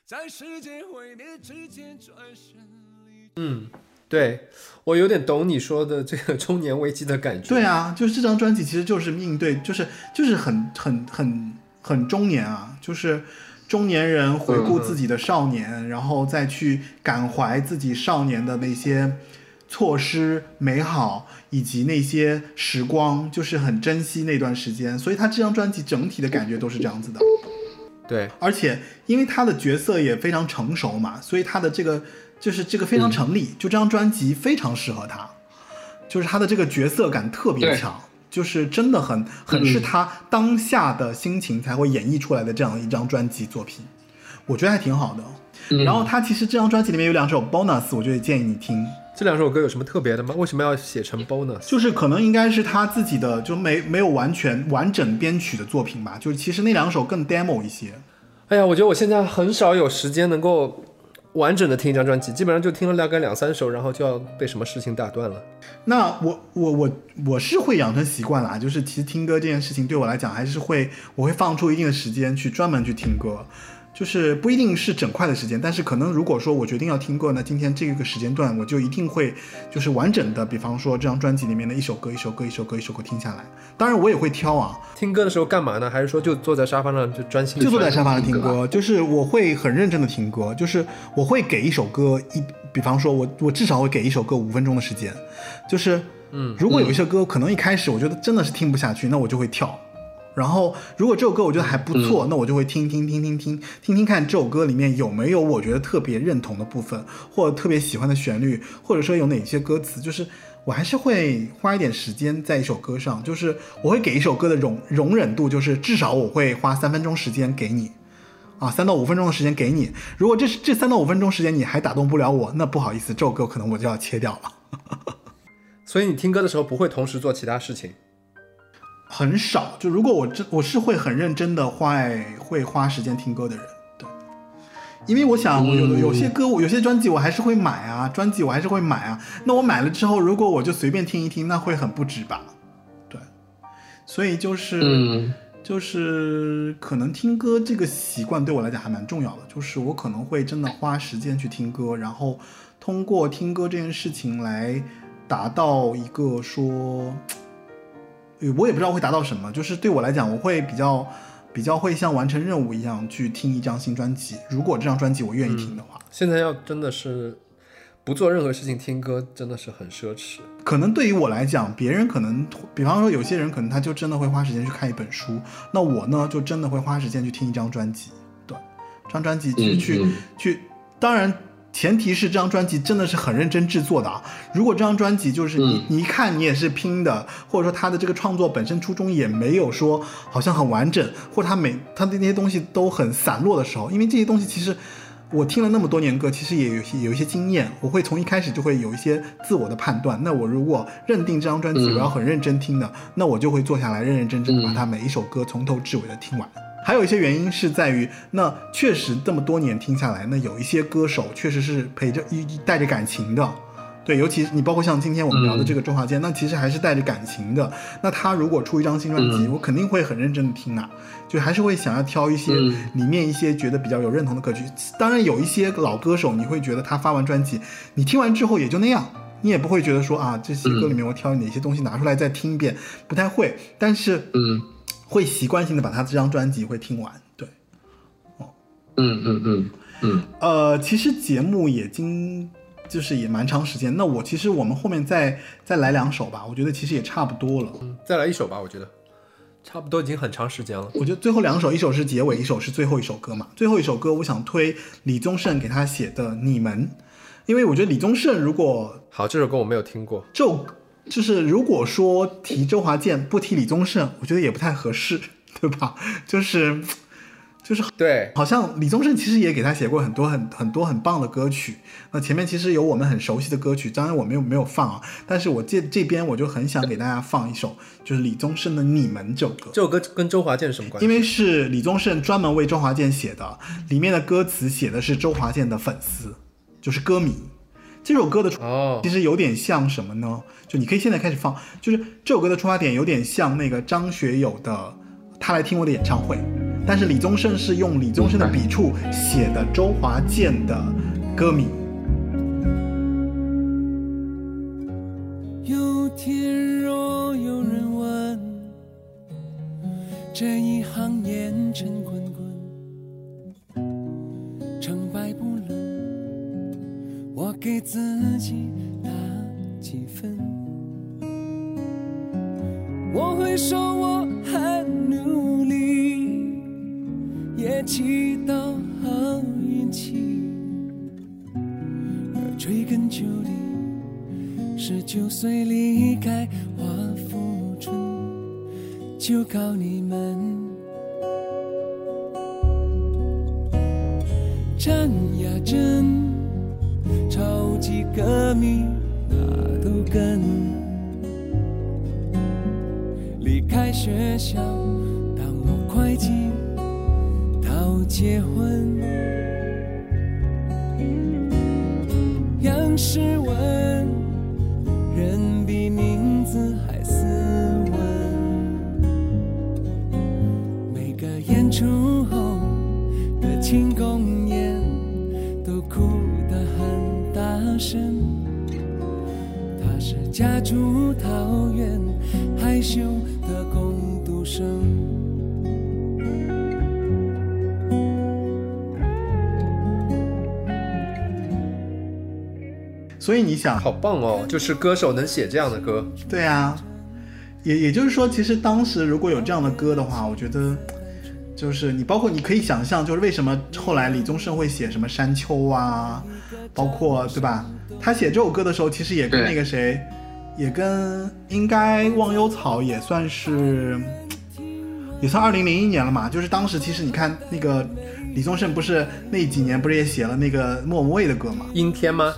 在世界毁灭之前转身离嗯，对我有点懂你说的这个中年危机的感觉。对啊，就是这张专辑其实就是应对，就是就是很很很很中年啊，就是中年人回顾自己的少年，然后再去感怀自己少年的那些措施、美好以及那些时光，就是很珍惜那段时间。所以他这张专辑整体的感觉都是这样子的。对，而且因为他的角色也非常成熟嘛，所以他的这个就是这个非常成立，就这张专辑非常适合他，就是他的这个角色感特别强，就是真的很很是他当下的心情才会演绎出来的这样一张专辑作品，我觉得还挺好的。然后他其实这张专辑里面有两首 bonus，我觉得建议你听。这两首歌有什么特别的吗？为什么要写成 bonus？就是可能应该是他自己的，就没没有完全完整编曲的作品吧。就是其实那两首更 demo 一些。哎呀，我觉得我现在很少有时间能够完整的听一张专辑，基本上就听了大概两三首，然后就要被什么事情打断了。那我我我我是会养成习惯啦，就是其实听歌这件事情对我来讲还是会，我会放出一定的时间去专门去听歌。就是不一定是整块的时间，但是可能如果说我决定要听歌那，今天这个时间段我就一定会就是完整的，比方说这张专辑里面的一首歌一首歌一首歌一首歌听下来。当然我也会挑啊，听歌的时候干嘛呢？还是说就坐在沙发上就专心？就坐在沙发上听歌，就是我会很认真的听歌，就是我会给一首歌一，比方说我我至少会给一首歌五分钟的时间，就是嗯，如果有一些歌可能一开始我觉得真的是听不下去，那我就会跳。然后，如果这首歌我觉得还不错，那我就会听听听听听听听看这首歌里面有没有我觉得特别认同的部分，或者特别喜欢的旋律，或者说有哪些歌词，就是我还是会花一点时间在一首歌上，就是我会给一首歌的容容忍度，就是至少我会花三分钟时间给你，啊，三到五分钟的时间给你。如果这这三到五分钟时间你还打动不了我，那不好意思，这首歌可能我就要切掉了。所以你听歌的时候不会同时做其他事情。很少，就如果我真我是会很认真的花会花时间听歌的人，对，因为我想我有的有些歌我有些专辑我还是会买啊，专辑我还是会买啊，那我买了之后，如果我就随便听一听，那会很不值吧，对，所以就是、嗯。就是可能听歌这个习惯对我来讲还蛮重要的，就是我可能会真的花时间去听歌，然后通过听歌这件事情来达到一个说。我也不知道会达到什么，就是对我来讲，我会比较比较会像完成任务一样去听一张新专辑。如果这张专辑我愿意听的话，现在要真的是不做任何事情听歌，真的是很奢侈。可能对于我来讲，别人可能，比方说有些人可能他就真的会花时间去看一本书，那我呢就真的会花时间去听一张专辑。对，张专辑去、去去，当然。前提是这张专辑真的是很认真制作的啊！如果这张专辑就是你、嗯你一看你也是拼的，或者说他的这个创作本身初衷也没有说好像很完整，或者他每他的那些东西都很散落的时候，因为这些东西其实我听了那么多年歌，其实也有些有一些经验，我会从一开始就会有一些自我的判断。那我如果认定这张专辑嗯我要很认真听的，那我就会坐下来认认真真的把它每一首歌从头至尾的听完。还有一些原因是在于，那确实这么多年听下来，那有一些歌手确实是陪着一带着感情的，对，尤其你包括像今天我们聊的这个周华健，那其实还是带着感情的。那他如果出一张新专辑，我肯定会很认真的听啊，就还是会想要挑一些里面一些觉得比较有认同的歌曲。当然有一些老歌手，你会觉得他发完专辑，你听完之后也就那样，你也不会觉得说啊这些歌里面我挑哪些东西拿出来再听一遍，不太会。但是嗯，会习惯性的把他这张专辑会听完。对，哦，嗯嗯嗯嗯，呃，其实节目也经。就是也蛮长时间，那我其实我们后面再再来两首吧，我觉得其实也差不多了。嗯，再来一首吧，我觉得差不多已经很长时间了。我觉得最后两首，一首是结尾，一首是最后一首歌嘛。最后一首歌，我想推李宗盛给他写的《你们》，因为我觉得李宗盛如果好，这首歌我没有听过。就就是如果说提周华健不提李宗盛，我觉得也不太合适，对吧？就是。就是对，好像李宗盛其实也给他写过很多很很多很棒的歌曲。那前面其实有我们很熟悉的歌曲，当然我没有没有放啊。但是我这这边我就很想给大家放一首，就是李宗盛的《你们》这首歌。这首歌跟周华健什么关系？因为是李宗盛专门为周华健写的，里面的歌词写的是周华健的粉丝，就是歌迷。这首歌的哦，其实有点像什么呢？就你可以现在开始放，就是这首歌的出发点有点像那个张学友的《他来听我的演唱会》。但是李宗盛是用李宗盛的笔触写的周华健的歌迷。有天若有人问，这一行烟尘滚滚，成败不论，我给自己打几分？我会说我很努力。也祈祷好运气，而追根究底，十九岁离开华富村，就靠你们，战呀战，超级革命哪都跟，学校，当我快进到结婚。所以你想，好棒哦！就是歌手能写这样的歌，对啊，也也就是说，其实当时如果有这样的歌的话，我觉得，就是你包括你可以想象，就是为什么后来李宗盛会写什么山丘啊，包括对吧？他写这首歌的时候，其实也跟那个谁，也跟应该忘忧草也算是，也算二零零一年了嘛。就是当时其实你看那个李宗盛不是那几年不是也写了那个莫文蔚的歌吗？阴天吗？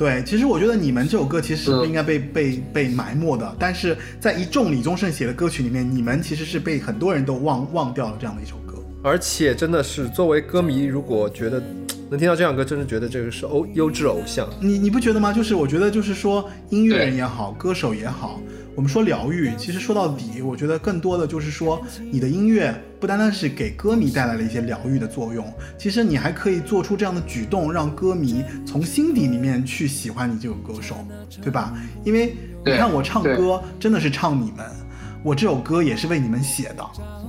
对，其实我觉得你们这首歌其实是不应该被被被埋没的，但是在一众李宗盛写的歌曲里面，你们其实是被很多人都忘忘掉了这样的一首歌。而且真的是作为歌迷，如果觉得能听到这样歌，真的觉得这个是偶优质偶像。你你不觉得吗？就是我觉得就是说音乐人也好，歌手也好。我们说疗愈，其实说到底，我觉得更多的就是说，你的音乐不单单是给歌迷带来了一些疗愈的作用，其实你还可以做出这样的举动，让歌迷从心底里面去喜欢你这个歌手，对吧？因为你看我唱歌真的是唱你们，我这首歌也是为你们写的，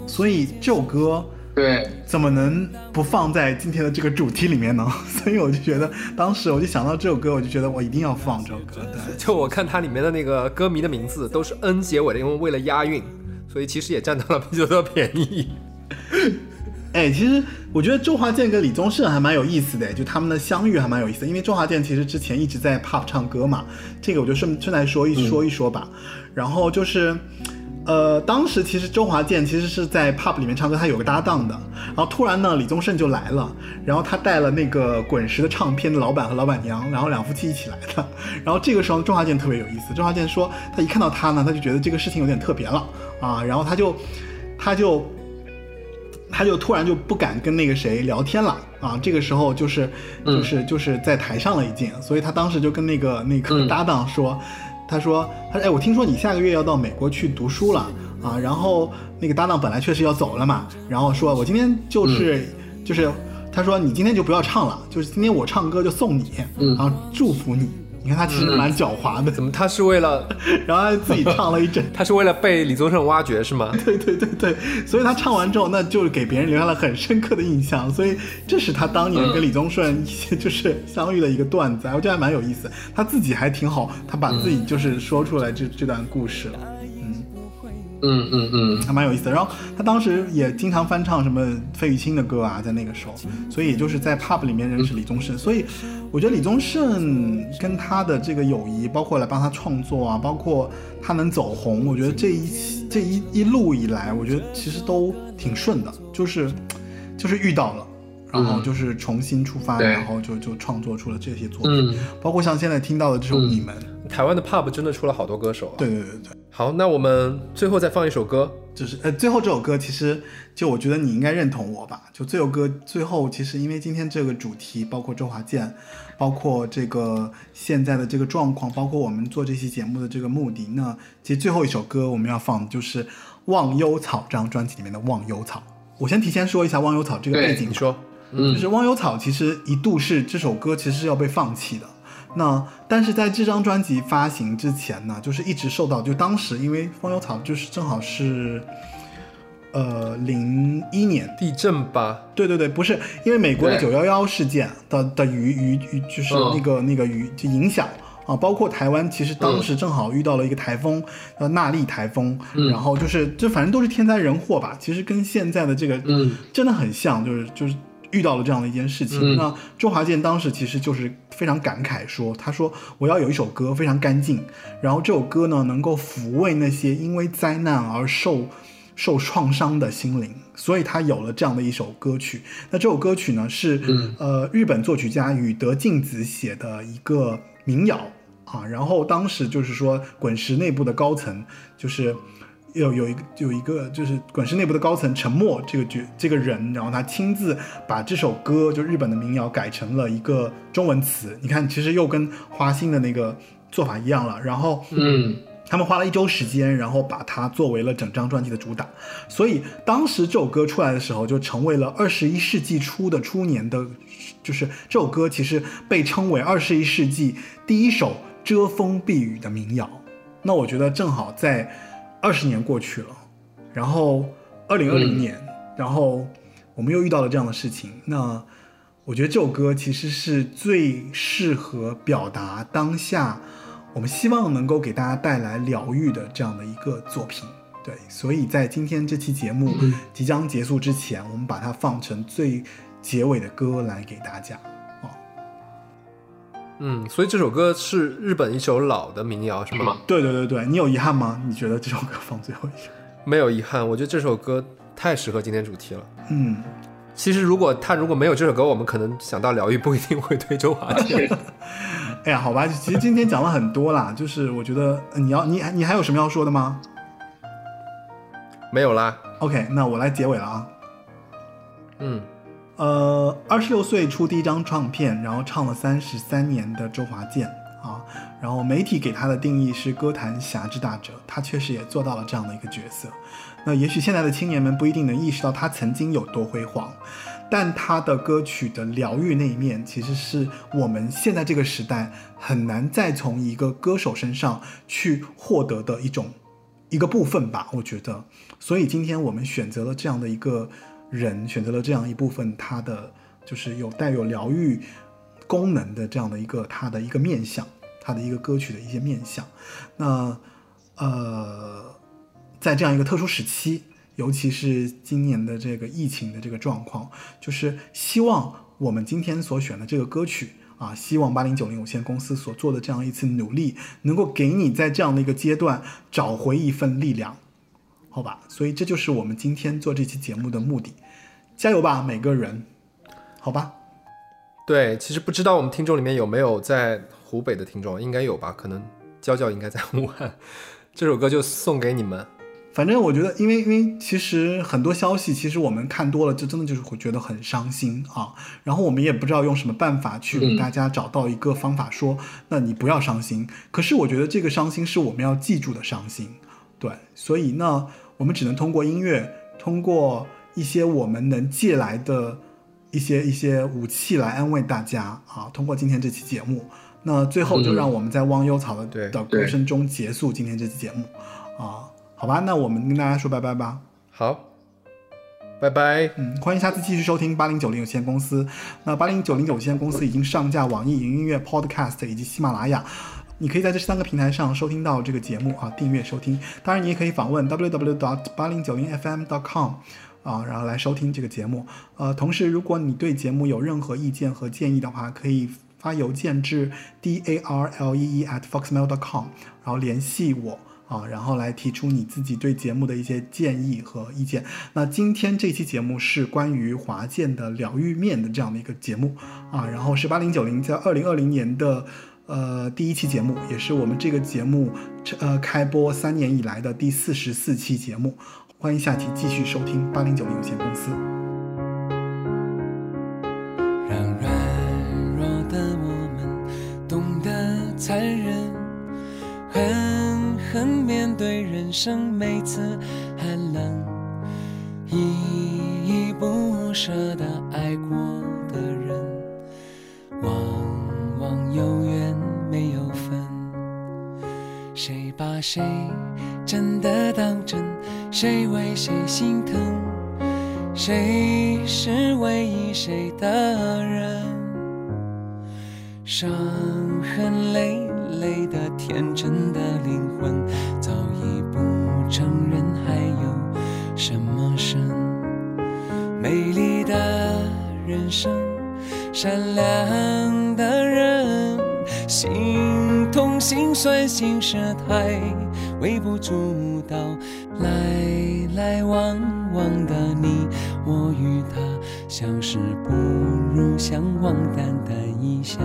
所以这首歌。对，怎么能不放在今天的这个主题里面呢？所以我就觉得，当时我就想到这首歌，我就觉得我一定要放这首歌。对，就我看它里面的那个歌迷的名字都是 N 结尾的，因为为了押韵，所以其实也占到了比较多便宜。哎，其实我觉得周华健跟李宗盛还蛮有意思的，就他们的相遇还蛮有意思的。因为周华健其实之前一直在 pop 唱歌嘛，这个我就顺顺带说一说一说吧。然后就是。呃，当时其实周华健其实是在 pub 里面唱歌，他有个搭档的。然后突然呢，李宗盛就来了，然后他带了那个滚石的唱片的老板和老板娘，然后两夫妻一起来的。然后这个时候，周华健特别有意思。周华健说，他一看到他呢，他就觉得这个事情有点特别了啊。然后他就，他就，他就突然就不敢跟那个谁聊天了啊。这个时候就是就是就是在台上了已经，所以他当时就跟那个那个搭档说，他说他说哎，我听说你下个月要到美国去读书了啊。然后那个搭档本来确实要走了嘛，然后说我今天就是就是他说你今天就不要唱了，就是今天我唱歌就送你，然后祝福你。你看他其实蛮狡猾的，怎么他是为了，然后自己唱了一整，他是为了被李宗盛挖掘是吗？对对对对，所以他唱完之后，那就是给别人留下了很深刻的印象，所以这是他当年跟李宗盛一些就是相遇的一个段子，我觉得还蛮有意思，他自己还挺好，他把自己就是说出来这这段故事了。嗯嗯嗯，还蛮有意思的。然后他当时也经常翻唱什么费玉清的歌啊，在那个时候，所以也就是在 pub 里面认识李宗盛。所以我觉得李宗盛跟他的这个友谊，包括来帮他创作啊，包括他能走红，我觉得这一这一一路以来，我觉得其实都挺顺的，就是就是遇到了，然后就是重新出发，然后就就创作出了这些作品，包括像现在听到的这首《你们》。台湾的 pub 真的出了好多歌手啊！对对对对。好，那我们最后再放一首歌，就是呃，最后这首歌其实就我觉得你应该认同我吧。就这首歌最后，其实因为今天这个主题，包括周华健，包括这个现在的这个状况，包括我们做这期节目的这个目的，那其实最后一首歌我们要放的就是《忘忧草》这张专辑里面的《忘忧草》。我先提前说一下《忘忧草》这个背景，你说，就是《忘忧草》其实一度是这首歌其实是要被放弃的。那但是在这张专辑发行之前呢，就是一直受到，就当时因为《风油草》就是正好是，呃，零一年地震吧？对对对，不是因为美国的九幺幺事件的的余余余，就是那个那个余就影响啊，包括台湾其实当时正好遇到了一个台风，叫纳利台风，然后就是就反正都是天灾人祸吧，其实跟现在的这个真的很像，就是就是。遇到了这样的一件事情，那周华健当时其实就是非常感慨，说他说我要有一首歌非常干净，然后这首歌呢能够抚慰那些因为灾难而受受创伤的心灵，所以他有了这样的一首歌曲。那这首歌曲呢是呃日本作曲家宇德敬子写的一个民谣啊，然后当时就是说滚石内部的高层就是。有有一个有一个就是滚石内部的高层沉默这个角这个人，然后他亲自把这首歌就日本的民谣改成了一个中文词。你看，其实又跟花心的那个做法一样了。然后，嗯，他们花了一周时间，然后把它作为了整张专辑的主打。所以当时这首歌出来的时候，就成为了二十一世纪初的初年的，就是这首歌其实被称为二十一世纪第一首遮风避雨的民谣。那我觉得正好在。二十年过去了，然后二零二零年，然后我们又遇到了这样的事情。那我觉得这首歌其实是最适合表达当下我们希望能够给大家带来疗愈的这样的一个作品。对，所以在今天这期节目即将结束之前，我们把它放成最结尾的歌来给大家。嗯，所以这首歌是日本一首老的民谣，是吗？对对对对，你有遗憾吗？你觉得这首歌放最后一首？没有遗憾，我觉得这首歌太适合今天主题了。嗯，其实如果他如果没有这首歌，我们可能想到疗愈不一定会推周华健。哎呀，好吧，其实今天讲了很多啦，就是我觉得你要你你还有什么要说的吗？没有啦。OK，那我来结尾了啊。嗯。呃，二十六岁出第一张唱片，然后唱了三十三年的周华健啊，然后媒体给他的定义是歌坛侠之大者，他确实也做到了这样的一个角色。那也许现在的青年们不一定能意识到他曾经有多辉煌，但他的歌曲的疗愈那一面，其实是我们现在这个时代很难再从一个歌手身上去获得的一种一个部分吧，我觉得。所以今天我们选择了这样的一个。人选择了这样一部分，他的就是有带有疗愈功能的这样的一个他的一个面相，他的一个歌曲的一些面相。那呃，在这样一个特殊时期，尤其是今年的这个疫情的这个状况，就是希望我们今天所选的这个歌曲啊，希望八零九零有限公司所做的这样一次努力，能够给你在这样的一个阶段找回一份力量。好吧，所以这就是我们今天做这期节目的目的，加油吧，每个人，好吧。对，其实不知道我们听众里面有没有在湖北的听众，应该有吧？可能娇娇应该在武汉，这首歌就送给你们。反正我觉得，因为因为其实很多消息，其实我们看多了，就真的就是会觉得很伤心啊。然后我们也不知道用什么办法去给大家找到一个方法，说那你不要伤心。可是我觉得这个伤心是我们要记住的伤心，对。所以呢，我们只能通过音乐，通过一些我们能借来的一些一些武器来安慰大家啊。通过今天这期节目，那最后就让我们在忘忧草的的歌声中结束今天这期节目啊。好吧，那我们跟大家说拜拜吧。好，拜拜。嗯，欢迎下次继续收听八零九零有限公司。那八零九零有限公司已经上架网易云音乐、Podcast 以及喜马拉雅，你可以在这三个平台上收听到这个节目啊，订阅收听。当然，你也可以访问 www. 八零九零 fm. dot com 啊，然后来收听这个节目。呃，同时，如果你对节目有任何意见和建议的话，可以发邮件至 d a r l e e at foxmail. dot com，然后联系我。啊，然后来提出你自己对节目的一些建议和意见。那今天这期节目是关于华健的疗愈面的这样的一个节目啊，然后是八零九零在二零二零年的呃第一期节目，也是我们这个节目呃开播三年以来的第四十四期节目。欢迎下期继续收听八零九零有限公司。让软弱的我们懂得残忍，狠狠面对人生每次寒冷，依依不舍的爱过的人，往往有缘没有分。谁把谁真的当真？谁为谁心疼？谁是唯一谁的人？伤痕累。累的天真的灵魂，早已不承认还有什么神。美丽的人生，善良的人，心痛心酸心事太微不足道。来来往往的你我与他，相识不如相忘，淡淡一笑。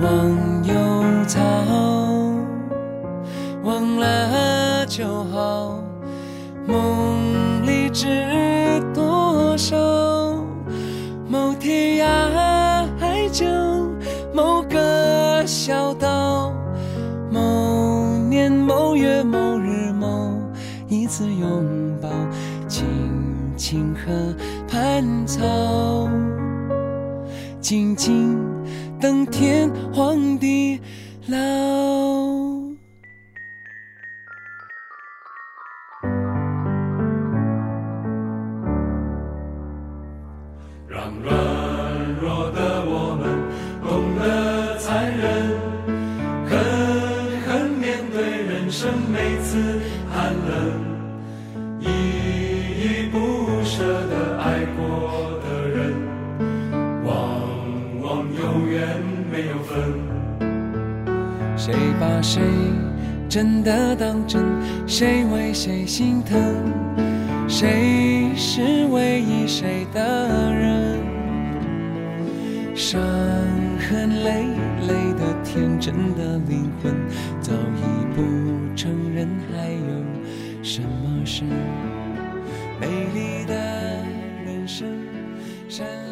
忘忧草，忘了就好。梦里知多少？某天涯海角，某个小岛，次拥抱，青青河畔草，静静。等天荒地老，谁真的当真？谁为谁心疼？谁是唯一谁的人？伤痕累累的天真的灵魂，早已不承认还有什么是美丽的人生，善。